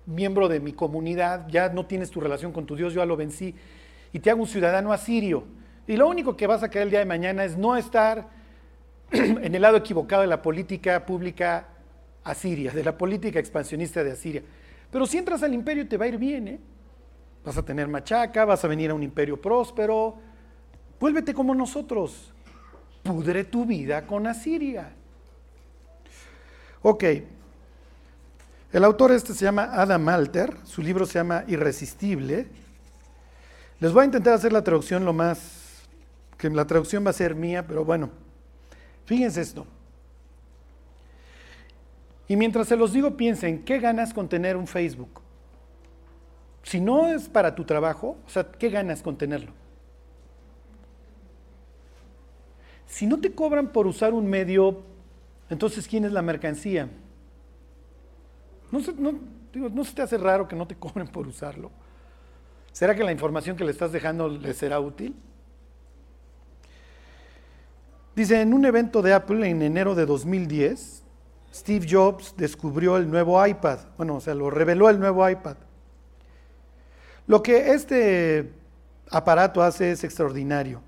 Speaker 1: miembro de mi comunidad, ya no tienes tu relación con tu Dios, yo ya lo vencí, y te hago un ciudadano asirio. Y lo único que vas a querer el día de mañana es no estar (clears throat) en el lado equivocado de la política pública asiria, de la política expansionista de Asiria. Pero si entras al imperio te va a ir bien, ¿eh? Vas a tener machaca, vas a venir a un imperio próspero. Vuélvete como nosotros. Pudre tu vida con Asiria. Ok. El autor este se llama Adam Alter. Su libro se llama Irresistible. Les voy a intentar hacer la traducción lo más... que la traducción va a ser mía, pero bueno. Fíjense esto. Y mientras se los digo, piensen, ¿qué ganas con tener un Facebook? Si no es para tu trabajo, o sea, ¿qué ganas con tenerlo? Si no te cobran por usar un medio, entonces ¿quién es la mercancía? ¿No se, no, ¿no se te hace raro que no te cobren por usarlo? ¿Será que la información que le estás dejando le será útil? Dice, en un evento de Apple en enero de 2010, Steve Jobs descubrió el nuevo iPad. Bueno, o sea, lo reveló el nuevo iPad. Lo que este aparato hace es extraordinario.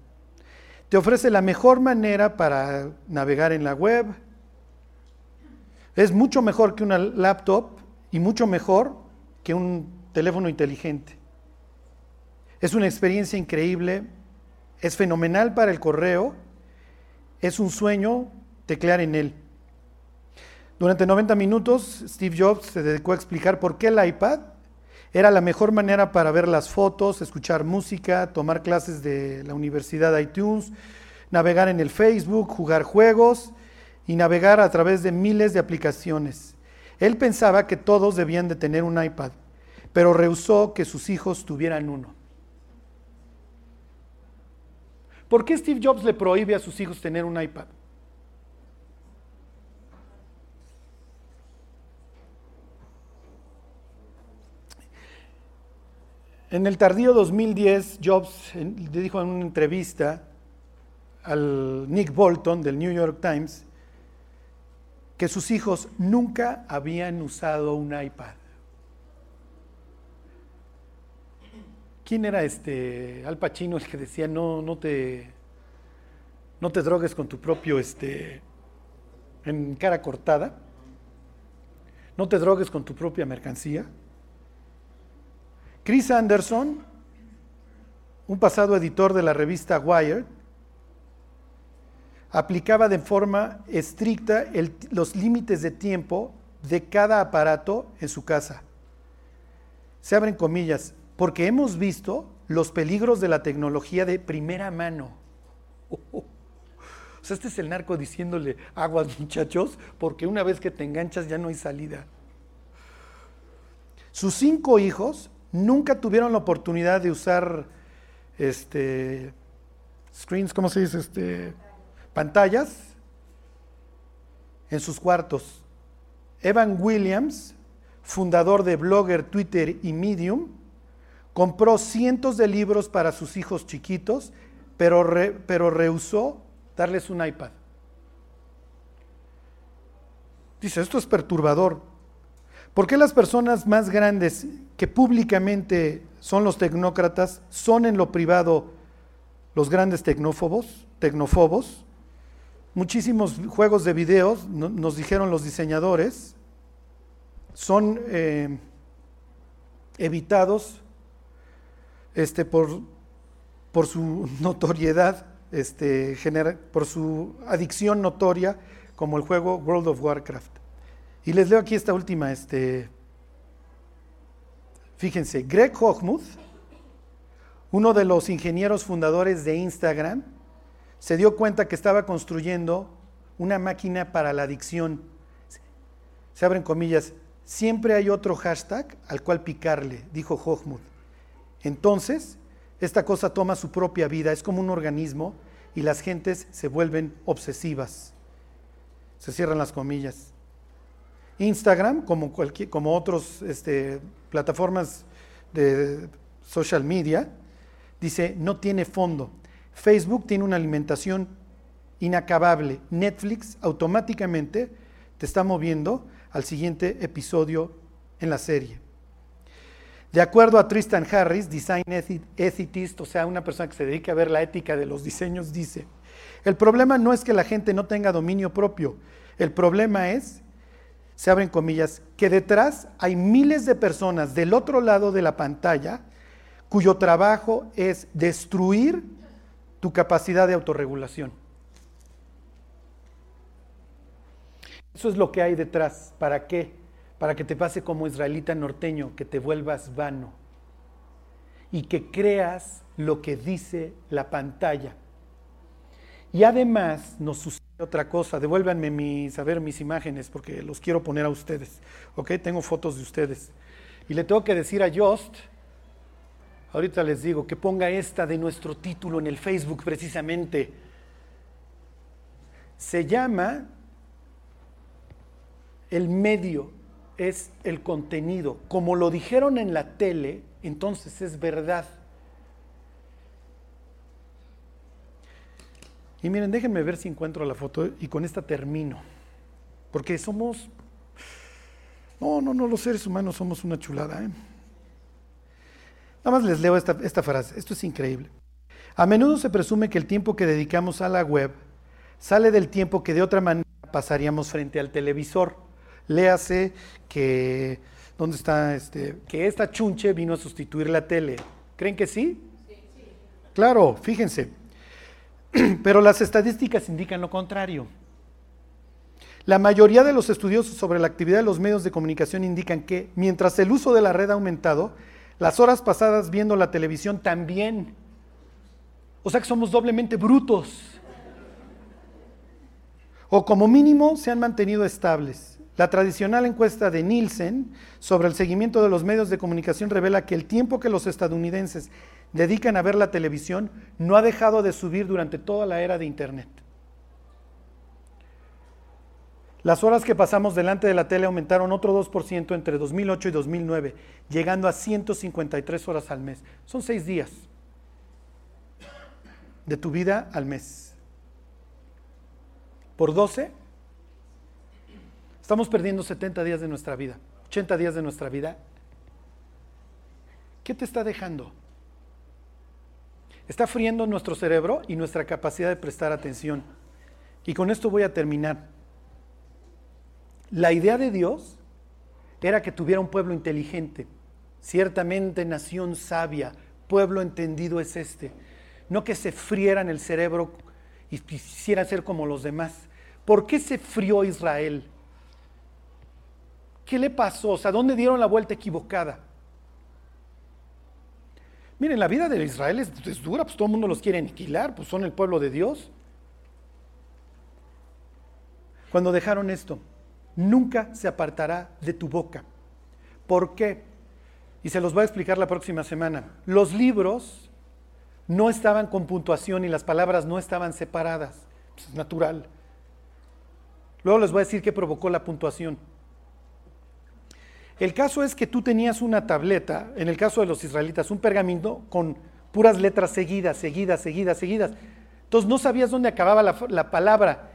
Speaker 1: Te ofrece la mejor manera para navegar en la web. Es mucho mejor que una laptop y mucho mejor que un teléfono inteligente. Es una experiencia increíble, es fenomenal para el correo, es un sueño teclear en él. Durante 90 minutos, Steve Jobs se dedicó a explicar por qué el iPad era la mejor manera para ver las fotos, escuchar música, tomar clases de la Universidad iTunes, navegar en el Facebook, jugar juegos y navegar a través de miles de aplicaciones. Él pensaba que todos debían de tener un iPad, pero rehusó que sus hijos tuvieran uno. ¿Por qué Steve Jobs le prohíbe a sus hijos tener un iPad? En el tardío 2010, Jobs dijo en una entrevista al Nick Bolton del New York Times que sus hijos nunca habían usado un iPad. ¿Quién era este Al Pacino el que decía no, no te no te drogues con tu propio este en cara cortada? No te drogues con tu propia mercancía. Chris Anderson, un pasado editor de la revista Wired, aplicaba de forma estricta los límites de tiempo de cada aparato en su casa. Se abren comillas, porque hemos visto los peligros de la tecnología de primera mano. O sea, este es el narco diciéndole aguas muchachos, porque una vez que te enganchas ya no hay salida. Sus cinco hijos nunca tuvieron la oportunidad de usar este, screens, ¿cómo se dice? Este, pantallas en sus cuartos. Evan Williams, fundador de Blogger, Twitter y Medium, compró cientos de libros para sus hijos chiquitos, pero, pero rehusó darles un iPad. Dice, esto es perturbador. ¿Por qué las personas más grandes que públicamente son los tecnócratas son en lo privado los grandes tecnófobos? tecnofobos? Muchísimos juegos de videos, nos dijeron los diseñadores, son eh, evitados este, por, su (laughs) notoriedad, este, por su adicción notoria, como el juego World of Warcraft. Y les leo aquí esta última este, Fíjense, Greg Hochmuth, uno de los ingenieros fundadores de Instagram, se dio cuenta que estaba construyendo una máquina para la adicción. Se abren comillas, siempre hay otro hashtag al cual picarle, dijo Hochmuth. Entonces, esta cosa toma su propia vida, es como un organismo y las gentes se vuelven obsesivas. Se cierran las comillas. Instagram, como, cualquier, como otras este, plataformas de social media, dice, no tiene fondo. Facebook tiene una alimentación inacabable. Netflix automáticamente te está moviendo al siguiente episodio en la serie. De acuerdo a Tristan Harris, design ethicist, o sea, una persona que se dedica a ver la ética de los diseños, dice, el problema no es que la gente no tenga dominio propio, el problema es, se abren comillas, que detrás hay miles de personas del otro lado de la pantalla cuyo trabajo es destruir tu capacidad de autorregulación. Eso es lo que hay detrás. ¿Para qué? Para que te pase como israelita norteño, que te vuelvas vano y que creas lo que dice la pantalla. Y además nos sucede otra cosa, devuélvanme mis, a ver, mis imágenes porque los quiero poner a ustedes, ¿ok? Tengo fotos de ustedes. Y le tengo que decir a Jost, ahorita les digo, que ponga esta de nuestro título en el Facebook precisamente. Se llama el medio, es el contenido. Como lo dijeron en la tele, entonces es verdad. Y miren, déjenme ver si encuentro la foto y con esta termino. Porque somos... No, no, no, los seres humanos somos una chulada. ¿eh? Nada más les leo esta, esta frase. Esto es increíble. A menudo se presume que el tiempo que dedicamos a la web sale del tiempo que de otra manera pasaríamos frente al televisor. Léase que, ¿dónde está este? Que esta chunche vino a sustituir la tele. ¿Creen que sí? Sí, sí. Claro, fíjense. (clears throat) Pero las estadísticas indican lo contrario. La mayoría de los estudiosos sobre la actividad de los medios de comunicación indican que mientras el uso de la red ha aumentado, las horas pasadas viendo la televisión también. O sea que somos doblemente brutos. O como mínimo se han mantenido estables. La tradicional encuesta de Nielsen sobre el seguimiento de los medios de comunicación revela que el tiempo que los estadounidenses dedican a ver la televisión no ha dejado de subir durante toda la era de Internet. Las horas que pasamos delante de la tele aumentaron otro 2% entre 2008 y 2009, llegando a 153 horas al mes. Son seis días de tu vida al mes. Por 12, estamos perdiendo 70 días de nuestra vida, 80 días de nuestra vida. ¿Qué te está dejando? Está friendo nuestro cerebro y nuestra capacidad de prestar atención. Y con esto voy a terminar. La idea de Dios era que tuviera un pueblo inteligente. Ciertamente nación sabia, pueblo entendido es este. No que se frieran el cerebro y quisiera ser como los demás. ¿Por qué se frió Israel? ¿Qué le pasó? O sea, ¿dónde dieron la vuelta equivocada? Miren, la vida de Israel es, dura, pues todo el mundo los quiere aniquilar, pues son el pueblo de Dios. Cuando dejaron esto, nunca se apartará de tu boca. ¿Por qué? Y se los voy a explicar la próxima semana. Los libros no estaban con puntuación y las palabras no estaban separadas. Pues es natural. Luego les voy a decir qué provocó la puntuación. El caso es que tú tenías una tableta, en el caso de los israelitas, un pergamino con puras letras seguidas, seguidas, seguidas, seguidas. Entonces no sabías dónde acababa la, palabra.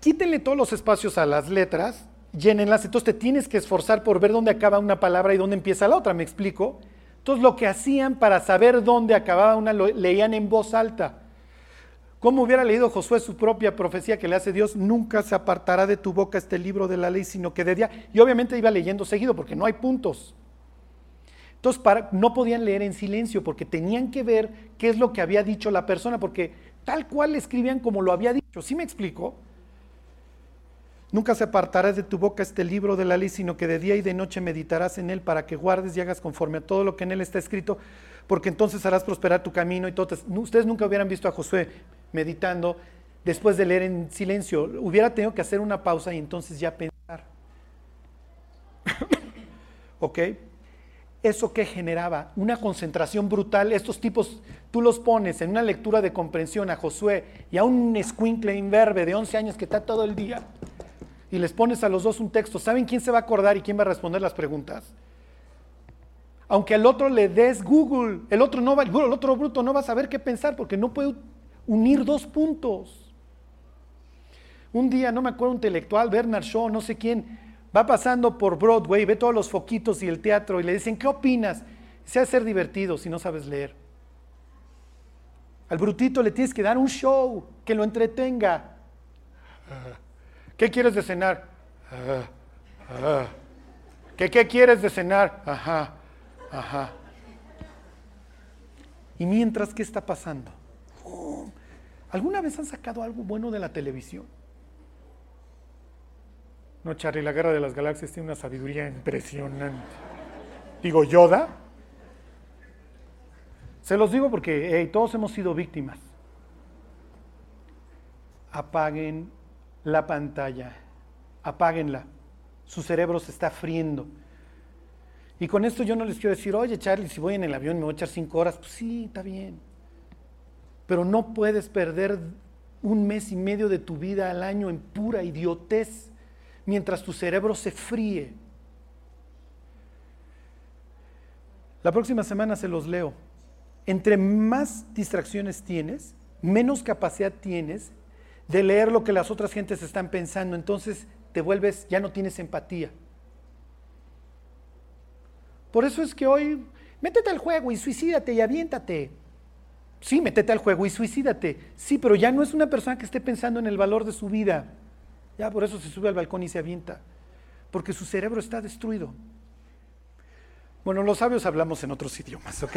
Speaker 1: Quítenle todos los espacios a las letras, llénenlas, entonces te tienes que esforzar por ver dónde acaba una palabra y dónde empieza la otra, ¿me explico? Entonces lo que hacían para saber dónde acababa una, lo leían en voz alta. ¿Cómo hubiera leído Josué su propia profecía que le hace Dios? Nunca se apartará de tu boca este libro de la ley, sino que de día. Y obviamente iba leyendo seguido porque no hay puntos. Entonces no podían leer en silencio porque tenían que ver qué es lo que había dicho la persona, porque tal cual escribían como lo había dicho. ¿Sí me explico? Nunca se apartará de tu boca este libro de la ley, sino que de día y de noche meditarás en él para que guardes y hagas conforme a todo lo que en él está escrito, porque entonces harás prosperar tu camino y todo. Ustedes nunca hubieran visto a Josué meditando después de leer en silencio. Hubiera tenido que hacer una pausa y entonces ya pensar. (coughs) ¿Ok? ¿Eso que generaba? Una concentración brutal. Estos tipos, tú los pones en una lectura de comprensión a Josué y a un escuincle imberbe de 11 años que está todo el día y les pones a los dos un texto. ¿Saben quién se va a acordar y quién va a responder las preguntas? Aunque al otro le des Google, el otro, no va, el otro bruto no va a saber qué pensar porque no puede unir dos puntos. Un día, no me acuerdo, un intelectual, Bernard Shaw, no sé quién, va pasando por Broadway, ve todos los foquitos y el teatro y le dicen, ¿qué opinas? Se hace ser divertido si no sabes leer. Al brutito le tienes que dar un show que lo entretenga. ¿Qué quieres de cenar? ¿Qué, ¿Qué quieres de cenar? Ajá, ajá. Y mientras, ¿qué está pasando? ¿Alguna vez han sacado algo bueno de la televisión? No, Charlie, la guerra de las galaxias tiene una sabiduría impresionante. Digo, Yoda. Se los digo porque todos hemos sido víctimas. Apaguen la pantalla, apáguenla. Su cerebro se está friendo. Y con esto yo no les quiero decir, oye Charlie, si voy en el avión me voy a echar cinco horas. Pues sí, está bien. Pero no puedes perder un mes y medio de tu vida al año en pura idiotez mientras tu cerebro se fríe. La próxima semana se los leo. Entre más distracciones tienes, menos capacidad tienes de leer lo que las otras gentes están pensando. Entonces te vuelves, ya no tienes empatía. Por eso es que hoy, métete al juego y suicídate y aviéntate. Sí, métete al juego y suicídate. Sí, pero ya no es una persona que esté pensando en el valor de su vida. Ya por eso se sube al balcón y se avienta, porque su cerebro está destruido. Bueno, los sabios hablamos en otros idiomas, ¿ok?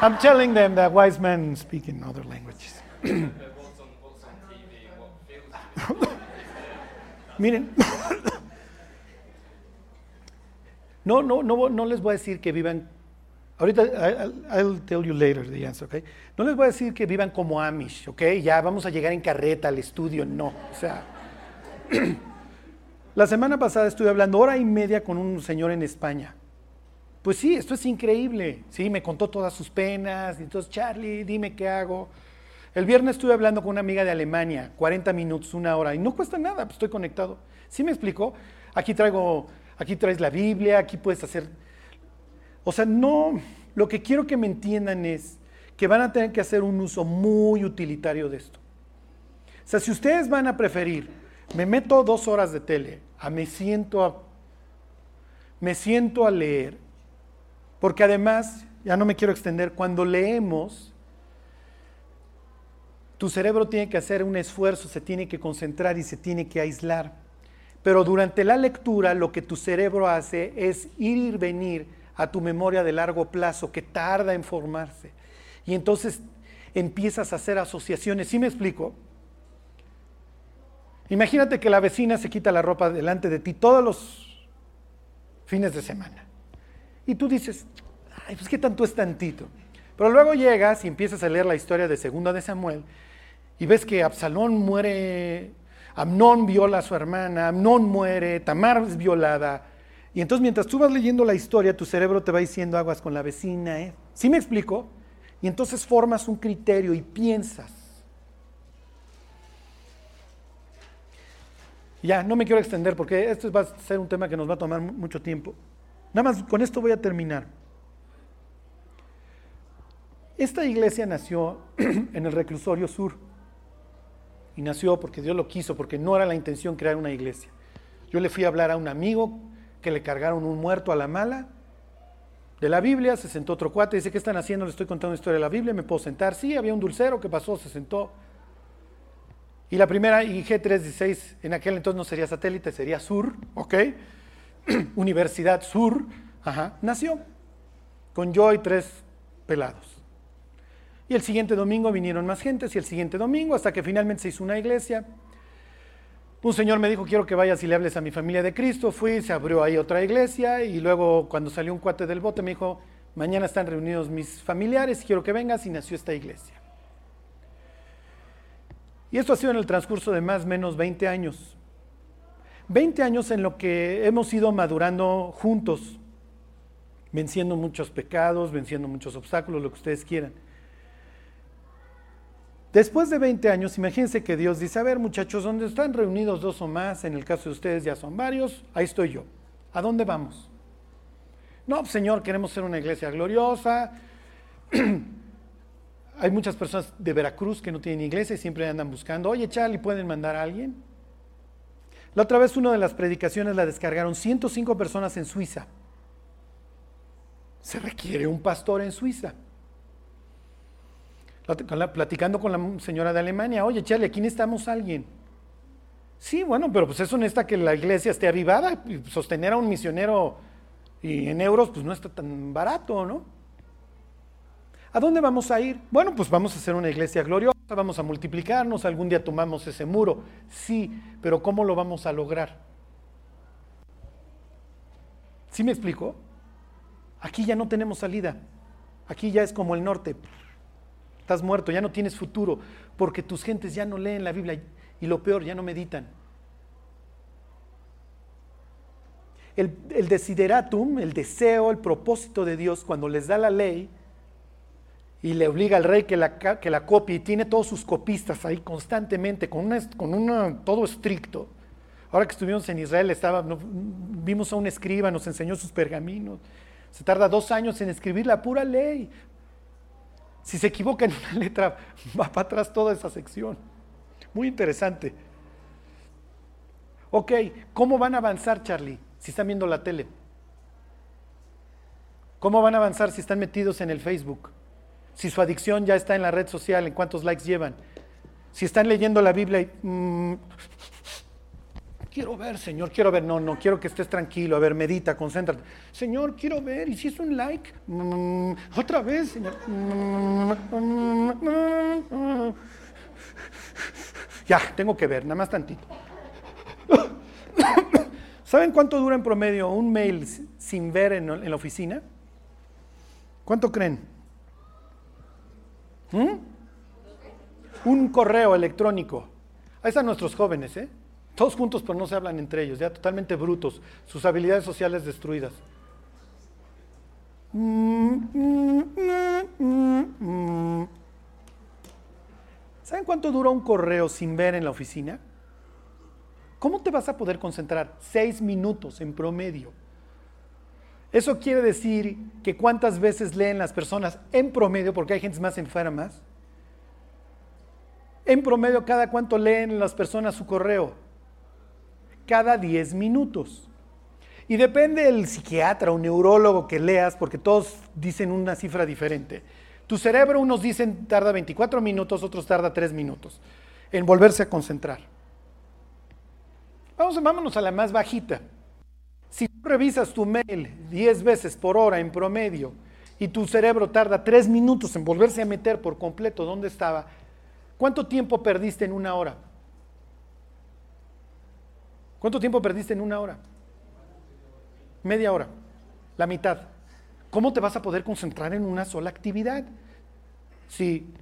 Speaker 1: I'm telling them that wise men speak in other languages. (coughs) Miren, (coughs) no, no, no, no les voy a decir que vivan, ahorita, I'll, tell you later the answer, ¿ok? No les voy a decir que vivan como Amish, ¿ok? Ya vamos a llegar en carreta al estudio, no, o sea, (clears throat) La semana pasada estuve hablando hora y media con un señor en España. Pues sí, esto es increíble. Sí, me contó todas sus penas. Y entonces, Charlie, dime qué hago. El viernes estuve hablando con una amiga de Alemania, 40 minutos, una hora, y no cuesta nada, pues estoy conectado. ¿Sí me explicó? Aquí traigo, aquí traes la Biblia, aquí puedes hacer. O sea, no, lo que quiero que me entiendan es que van a tener que hacer un uso muy utilitario de esto. O sea, si ustedes van a preferir me meto dos horas de tele, a me siento a, me siento a leer, porque además, ya no me quiero extender, cuando leemos, tu cerebro tiene que hacer un esfuerzo, se tiene que concentrar y se tiene que aislar. Pero durante la lectura lo que tu cerebro hace es ir y venir a tu memoria de largo plazo que tarda en formarse. Y entonces empiezas a hacer asociaciones. ¿Sí me explico? Imagínate que la vecina se quita la ropa delante de ti todos los fines de semana. Y tú dices, ay, pues qué tanto es tantito. Pero luego llegas y empiezas a leer la historia de Segunda de Samuel y ves que Absalón muere, Amnón viola a su hermana, Amnón muere, Tamar es violada. Y entonces mientras tú vas leyendo la historia, tu cerebro te va diciendo aguas con la vecina. ¿eh? ¿Sí me explico? Y entonces formas un criterio y piensas. Ya, no me quiero extender porque esto va a ser un tema que nos va a tomar mucho tiempo. Nada más, con esto voy a terminar. Esta iglesia nació (clears throat) en el reclusorio sur. Y nació porque Dios lo quiso, porque no era la intención crear una iglesia. Yo le fui a hablar a un amigo que le cargaron un muerto a la mala de la Biblia, se sentó otro cuate, dice, ¿qué están haciendo? Le estoy contando una historia de la Biblia, ¿me puedo sentar? Sí, había un dulcero que pasó, se sentó. Y la primera IG316 en aquel entonces no sería satélite, sería Sur, ¿ok? (clears throat) Universidad Sur, ajá, nació con yo y tres pelados. Y el siguiente domingo vinieron más gentes y el siguiente domingo hasta que finalmente se hizo una iglesia. Un señor me dijo, quiero que vayas y le hables a mi familia de Cristo. Fui, se abrió ahí otra iglesia y luego cuando salió un cuate del bote me dijo, mañana están reunidos mis familiares, quiero que vengas y nació esta iglesia. Y esto ha sido en el transcurso de más o menos 20 años. 20 años en lo que hemos ido madurando juntos, venciendo muchos pecados, venciendo muchos obstáculos, lo que ustedes quieran. Después de 20 años, imagínense que Dios dice, a ver muchachos, donde están reunidos dos o más, en el caso de ustedes ya son varios, ahí estoy yo. ¿A dónde vamos? No, pues, Señor, queremos ser una iglesia gloriosa. (clears throat) Hay muchas personas de Veracruz que no tienen iglesia y siempre andan buscando, oye Charlie, ¿pueden mandar a alguien? La otra vez una de las predicaciones la descargaron 105 personas en Suiza. Se requiere un pastor en Suiza. Platicando con la señora de Alemania, oye Charlie, aquí necesitamos alguien. Sí, bueno, pero pues eso necesita que la iglesia esté avivada. Sostener a un misionero y en euros pues no está tan barato, ¿no? ¿A dónde vamos a ir? Bueno, pues vamos a hacer una iglesia gloriosa, vamos a multiplicarnos, algún día tomamos ese muro. Sí, pero ¿cómo lo vamos a lograr? ¿Sí me explico? Aquí ya no tenemos salida. Aquí ya es como el norte. Estás muerto, ya no tienes futuro, porque tus gentes ya no leen la Biblia y lo peor, ya no meditan. El, desideratum, el deseo, el propósito de Dios, cuando les da la ley, y le obliga al rey que la, que la copie y tiene todos sus copistas ahí constantemente, con, una, con una, todo estricto. Ahora que estuvimos en Israel, estaba, vimos a un escriba, nos enseñó sus pergaminos. Se tarda dos años en escribir la pura ley. Si se equivoca en una (laughs) letra, va para atrás toda esa sección. Muy interesante. Ok, ¿cómo van a avanzar, Charlie, si están viendo la tele? ¿Cómo van a avanzar si están metidos en el Facebook? Si su adicción ya está en la red social, ¿en cuántos likes llevan? Si están leyendo la Biblia y... Mm, quiero ver, Señor, quiero ver. No, no, quiero que estés tranquilo. A ver, medita, concéntrate. Señor, quiero ver. ¿Y si es un like? Mm, otra vez, Señor. Mm, ya, tengo que ver, nada más tantito. ¿Saben cuánto dura en promedio un mail sin ver en, la oficina? ¿Cuánto creen? ¿Mm? Un correo electrónico. Ahí están nuestros jóvenes, ¿eh? Todos juntos, pero no se hablan entre ellos, ya totalmente brutos, sus habilidades sociales destruidas. ¿Saben cuánto dura un correo sin ver en la oficina? ¿Cómo te vas a poder concentrar? Seis minutos en promedio. Eso quiere decir que cuántas veces leen las personas en promedio, porque hay gente más enfermas, en promedio cada cuánto leen las personas su correo. Cada 10 minutos. Y depende del psiquiatra o neurólogo que leas, porque todos dicen una cifra diferente. Tu cerebro, unos dicen tarda 24 minutos, otros tarda 3 minutos en volverse a concentrar. Vamos, vámonos a la más bajita. Si tú revisas tu mail 10 veces por hora en promedio y tu cerebro tarda 3 minutos en volverse a meter por completo donde estaba, ¿cuánto tiempo perdiste en una hora? ¿Cuánto tiempo perdiste en una hora? Media hora, la mitad. ¿Cómo te vas a poder concentrar en una sola actividad? Si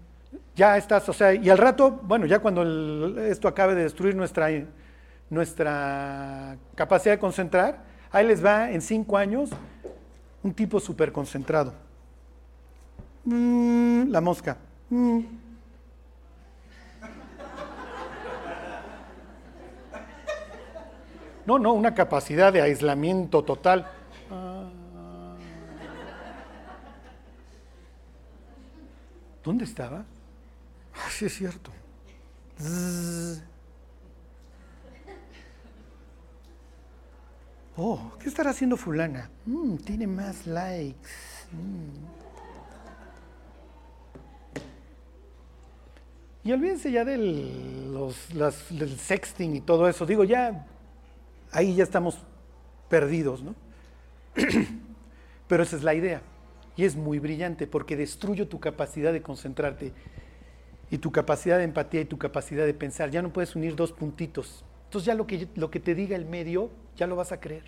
Speaker 1: ya estás, o sea, y al rato, bueno, ya cuando esto acabe de destruir nuestra, nuestra capacidad de concentrar, Ahí les va en cinco años un tipo súper concentrado. Mm, la mosca. Mm. No, no, una capacidad de aislamiento total. Ah. ¿Dónde estaba? Ah, sí es cierto. Oh, ¿qué estará haciendo fulana? Mm, tiene más likes. Mm. Y olvídense ya del, del sexting y todo eso. Digo, ya ahí ya estamos perdidos, ¿no? (clears throat) Pero esa es la idea. Y es muy brillante porque destruyo tu capacidad de concentrarte y tu capacidad de empatía y tu capacidad de pensar. Ya no puedes unir dos puntitos Entonces ya lo que, lo que te diga el medio, ya lo vas a creer.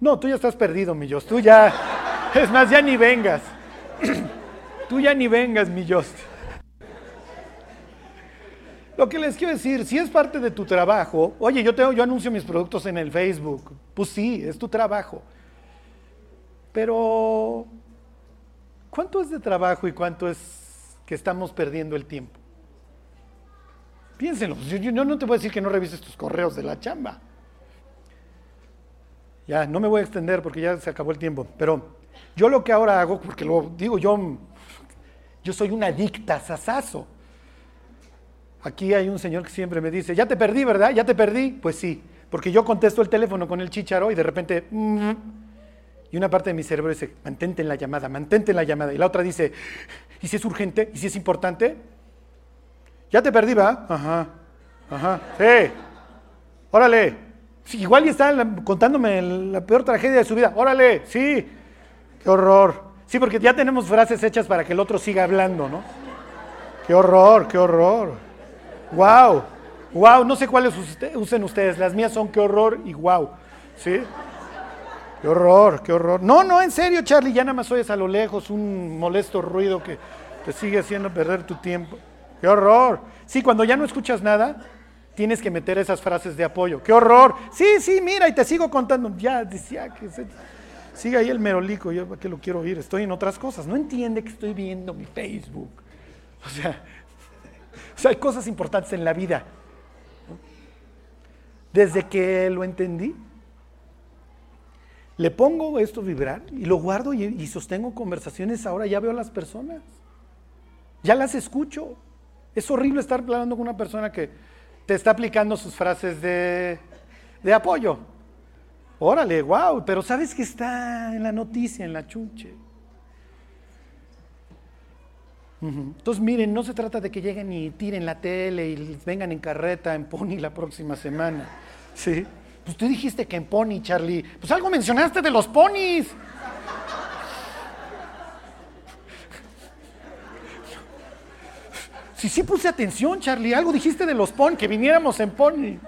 Speaker 1: No, tú ya estás perdido, mi. Tú ya, (laughs) es más, ya ni vengas. (clears throat) Tú ya ni vengas, mi Dios. Lo que les quiero decir, si es parte de tu trabajo, oye, yo, tengo, yo anuncio mis productos en el Facebook, pues sí, es tu trabajo. Pero, ¿cuánto es de trabajo y cuánto es que estamos perdiendo el tiempo? Piénsenlo, yo, yo no te voy a decir que no revises tus correos de la chamba. Ya, no me voy a extender porque ya se acabó el tiempo, pero yo lo que ahora hago, porque lo digo yo, yo soy una adicta sasazo. Aquí hay un señor que siempre me dice, ya te perdí, ¿verdad? ¿Ya te perdí? Pues sí, porque yo contesto el teléfono con el chicharo y de repente... Mm", y una parte de mi cerebro dice, mantente en la llamada, mantente en la llamada. Y la otra dice, ¿y si es urgente? ¿Y si es importante? Ya te perdí, ¿va? Ajá, ajá, sí. Órale. igual y está contándome la peor tragedia de su vida. Órale, sí. Qué horror. Sí, porque ya tenemos frases hechas para que el otro siga hablando, ¿no? Qué horror, qué horror. Wow, wow, no sé cuáles usen ustedes, las mías son qué horror y wow, ¿sí? Qué horror, qué horror. No, no, en serio, Charlie, ya nada más oyes a lo lejos un molesto ruido que te sigue haciendo perder tu tiempo. Qué horror. Sí, cuando ya no escuchas nada, tienes que meter esas frases de apoyo. Qué horror. Sí, sí, mira, y te sigo contando. Ya, decía que sigue ahí el merolico, yo qué lo quiero oír, estoy en otras cosas. No entiende que estoy viendo mi Facebook. O sea, o sea, hay cosas importantes en la vida. Desde que lo entendí, le pongo esto vibrar y lo guardo y, sostengo conversaciones. Ahora ya veo a las personas, ya las escucho. Es horrible estar hablando con una persona que te está aplicando sus frases de, de apoyo. Órale, wow, pero sabes que está en la noticia, en la chuche. Entonces, miren, no se trata de que lleguen y tiren la tele y vengan en carreta en Pony la próxima semana. ¿Sí? Pues tú dijiste que en Pony, Charlie. Pues algo mencionaste de los ponis. Sí, sí puse atención, Charlie. Algo dijiste de los Pony, que viniéramos en Pony.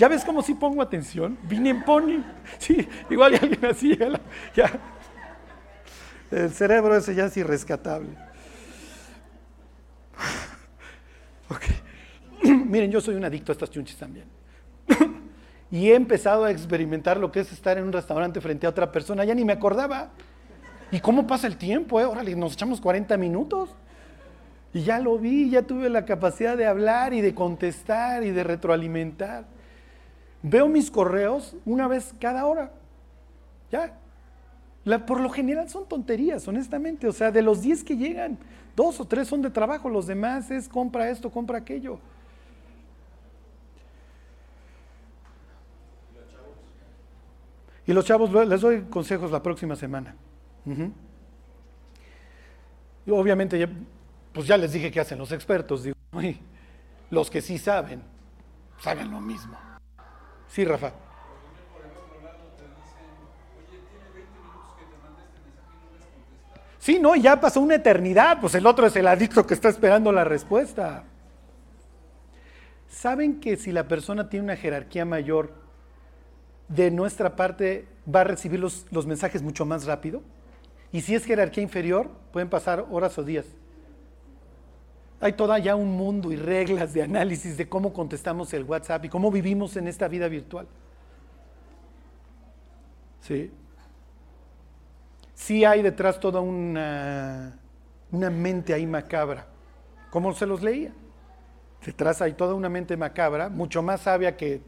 Speaker 1: ¿Ya ves cómo sí pongo atención? Vine en Pony. Sí, igual alguien así, ya. El cerebro ese ya es irrescatable. (clears throat) Miren, yo soy un adicto a estas chunchis también. (clears throat) y he empezado a experimentar lo que es estar en un restaurante frente a otra persona. Ya ni me acordaba. ¿Y cómo pasa el tiempo? Eh? Órale, nos echamos 40 minutos. Y ya lo vi, ya tuve la capacidad de hablar y de contestar y de retroalimentar. Veo mis correos una vez cada hora. Ya, por lo general son tonterías, honestamente. O sea, de los 10 que llegan, dos o tres son de trabajo, los demás es compra esto, compra aquello. Y los chavos, les doy consejos la próxima semana. y obviamente, ya, pues ya les dije que hacen los expertos. Digo, los que sí saben, hagan lo mismo. Sí, Rafa. Sí, no, ya pasó una eternidad, pues el otro es el adicto que está esperando la respuesta. ¿Saben que si la persona tiene una jerarquía mayor, de nuestra parte va a recibir los, los mensajes mucho más rápido? Y si es jerarquía inferior, pueden pasar horas o días. Hay toda ya un mundo y reglas de análisis de cómo contestamos el WhatsApp y cómo vivimos en esta vida virtual. Sí sí hay detrás toda una, una mente ahí macabra, como se los leía. Detrás hay toda una mente macabra, mucho más sabia que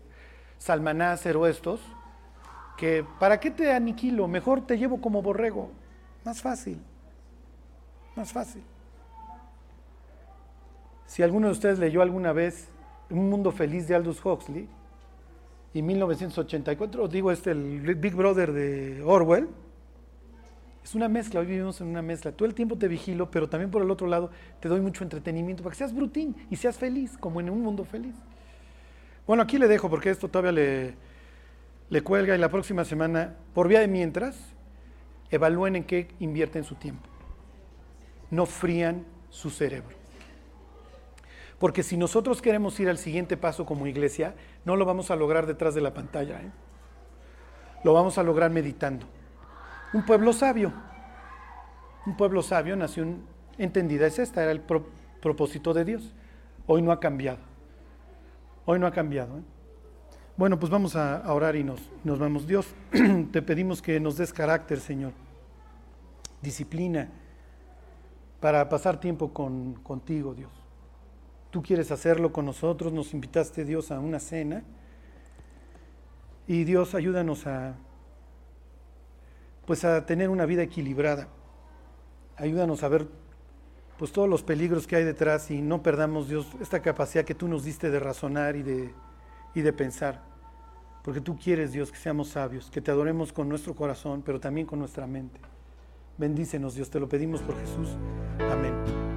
Speaker 1: Salmanácer o estos, que ¿para qué te aniquilo? Mejor te llevo como borrego. Más fácil, más fácil. Si alguno de ustedes leyó alguna vez Un Mundo Feliz de Aldous Huxley, y 1984, digo este, el Big Brother de Orwell, es una mezcla, hoy vivimos en una mezcla. Todo el tiempo te vigilo, pero también por el otro lado te doy mucho entretenimiento para que seas brutín y seas feliz, como en un mundo feliz. Bueno, aquí le dejo porque esto todavía le, le cuelga y la próxima semana, por vía de mientras, evalúen en qué invierten su tiempo. No frían su cerebro. Porque si nosotros queremos ir al siguiente paso como iglesia, no lo vamos a lograr detrás de la pantalla. ¿eh? Lo vamos a lograr meditando. Un pueblo sabio. Un pueblo sabio, nación entendida es esta, era el propósito de Dios. Hoy no ha cambiado. Hoy no ha cambiado. ¿eh? Bueno, pues vamos a, orar y nos, nos vamos. Dios, (clears throat) te pedimos que nos des carácter, Señor. Disciplina para pasar tiempo con, contigo, Dios tú quieres hacerlo con nosotros, nos invitaste Dios a una cena y Dios ayúdanos a pues a tener una vida equilibrada. Ayúdanos a ver pues todos los peligros que hay detrás y no perdamos Dios esta capacidad que tú nos diste de razonar y de, y de pensar. Porque tú quieres Dios que seamos sabios, que te adoremos con nuestro corazón, pero también con nuestra mente. Bendícenos Dios, te lo pedimos por Jesús. Amén.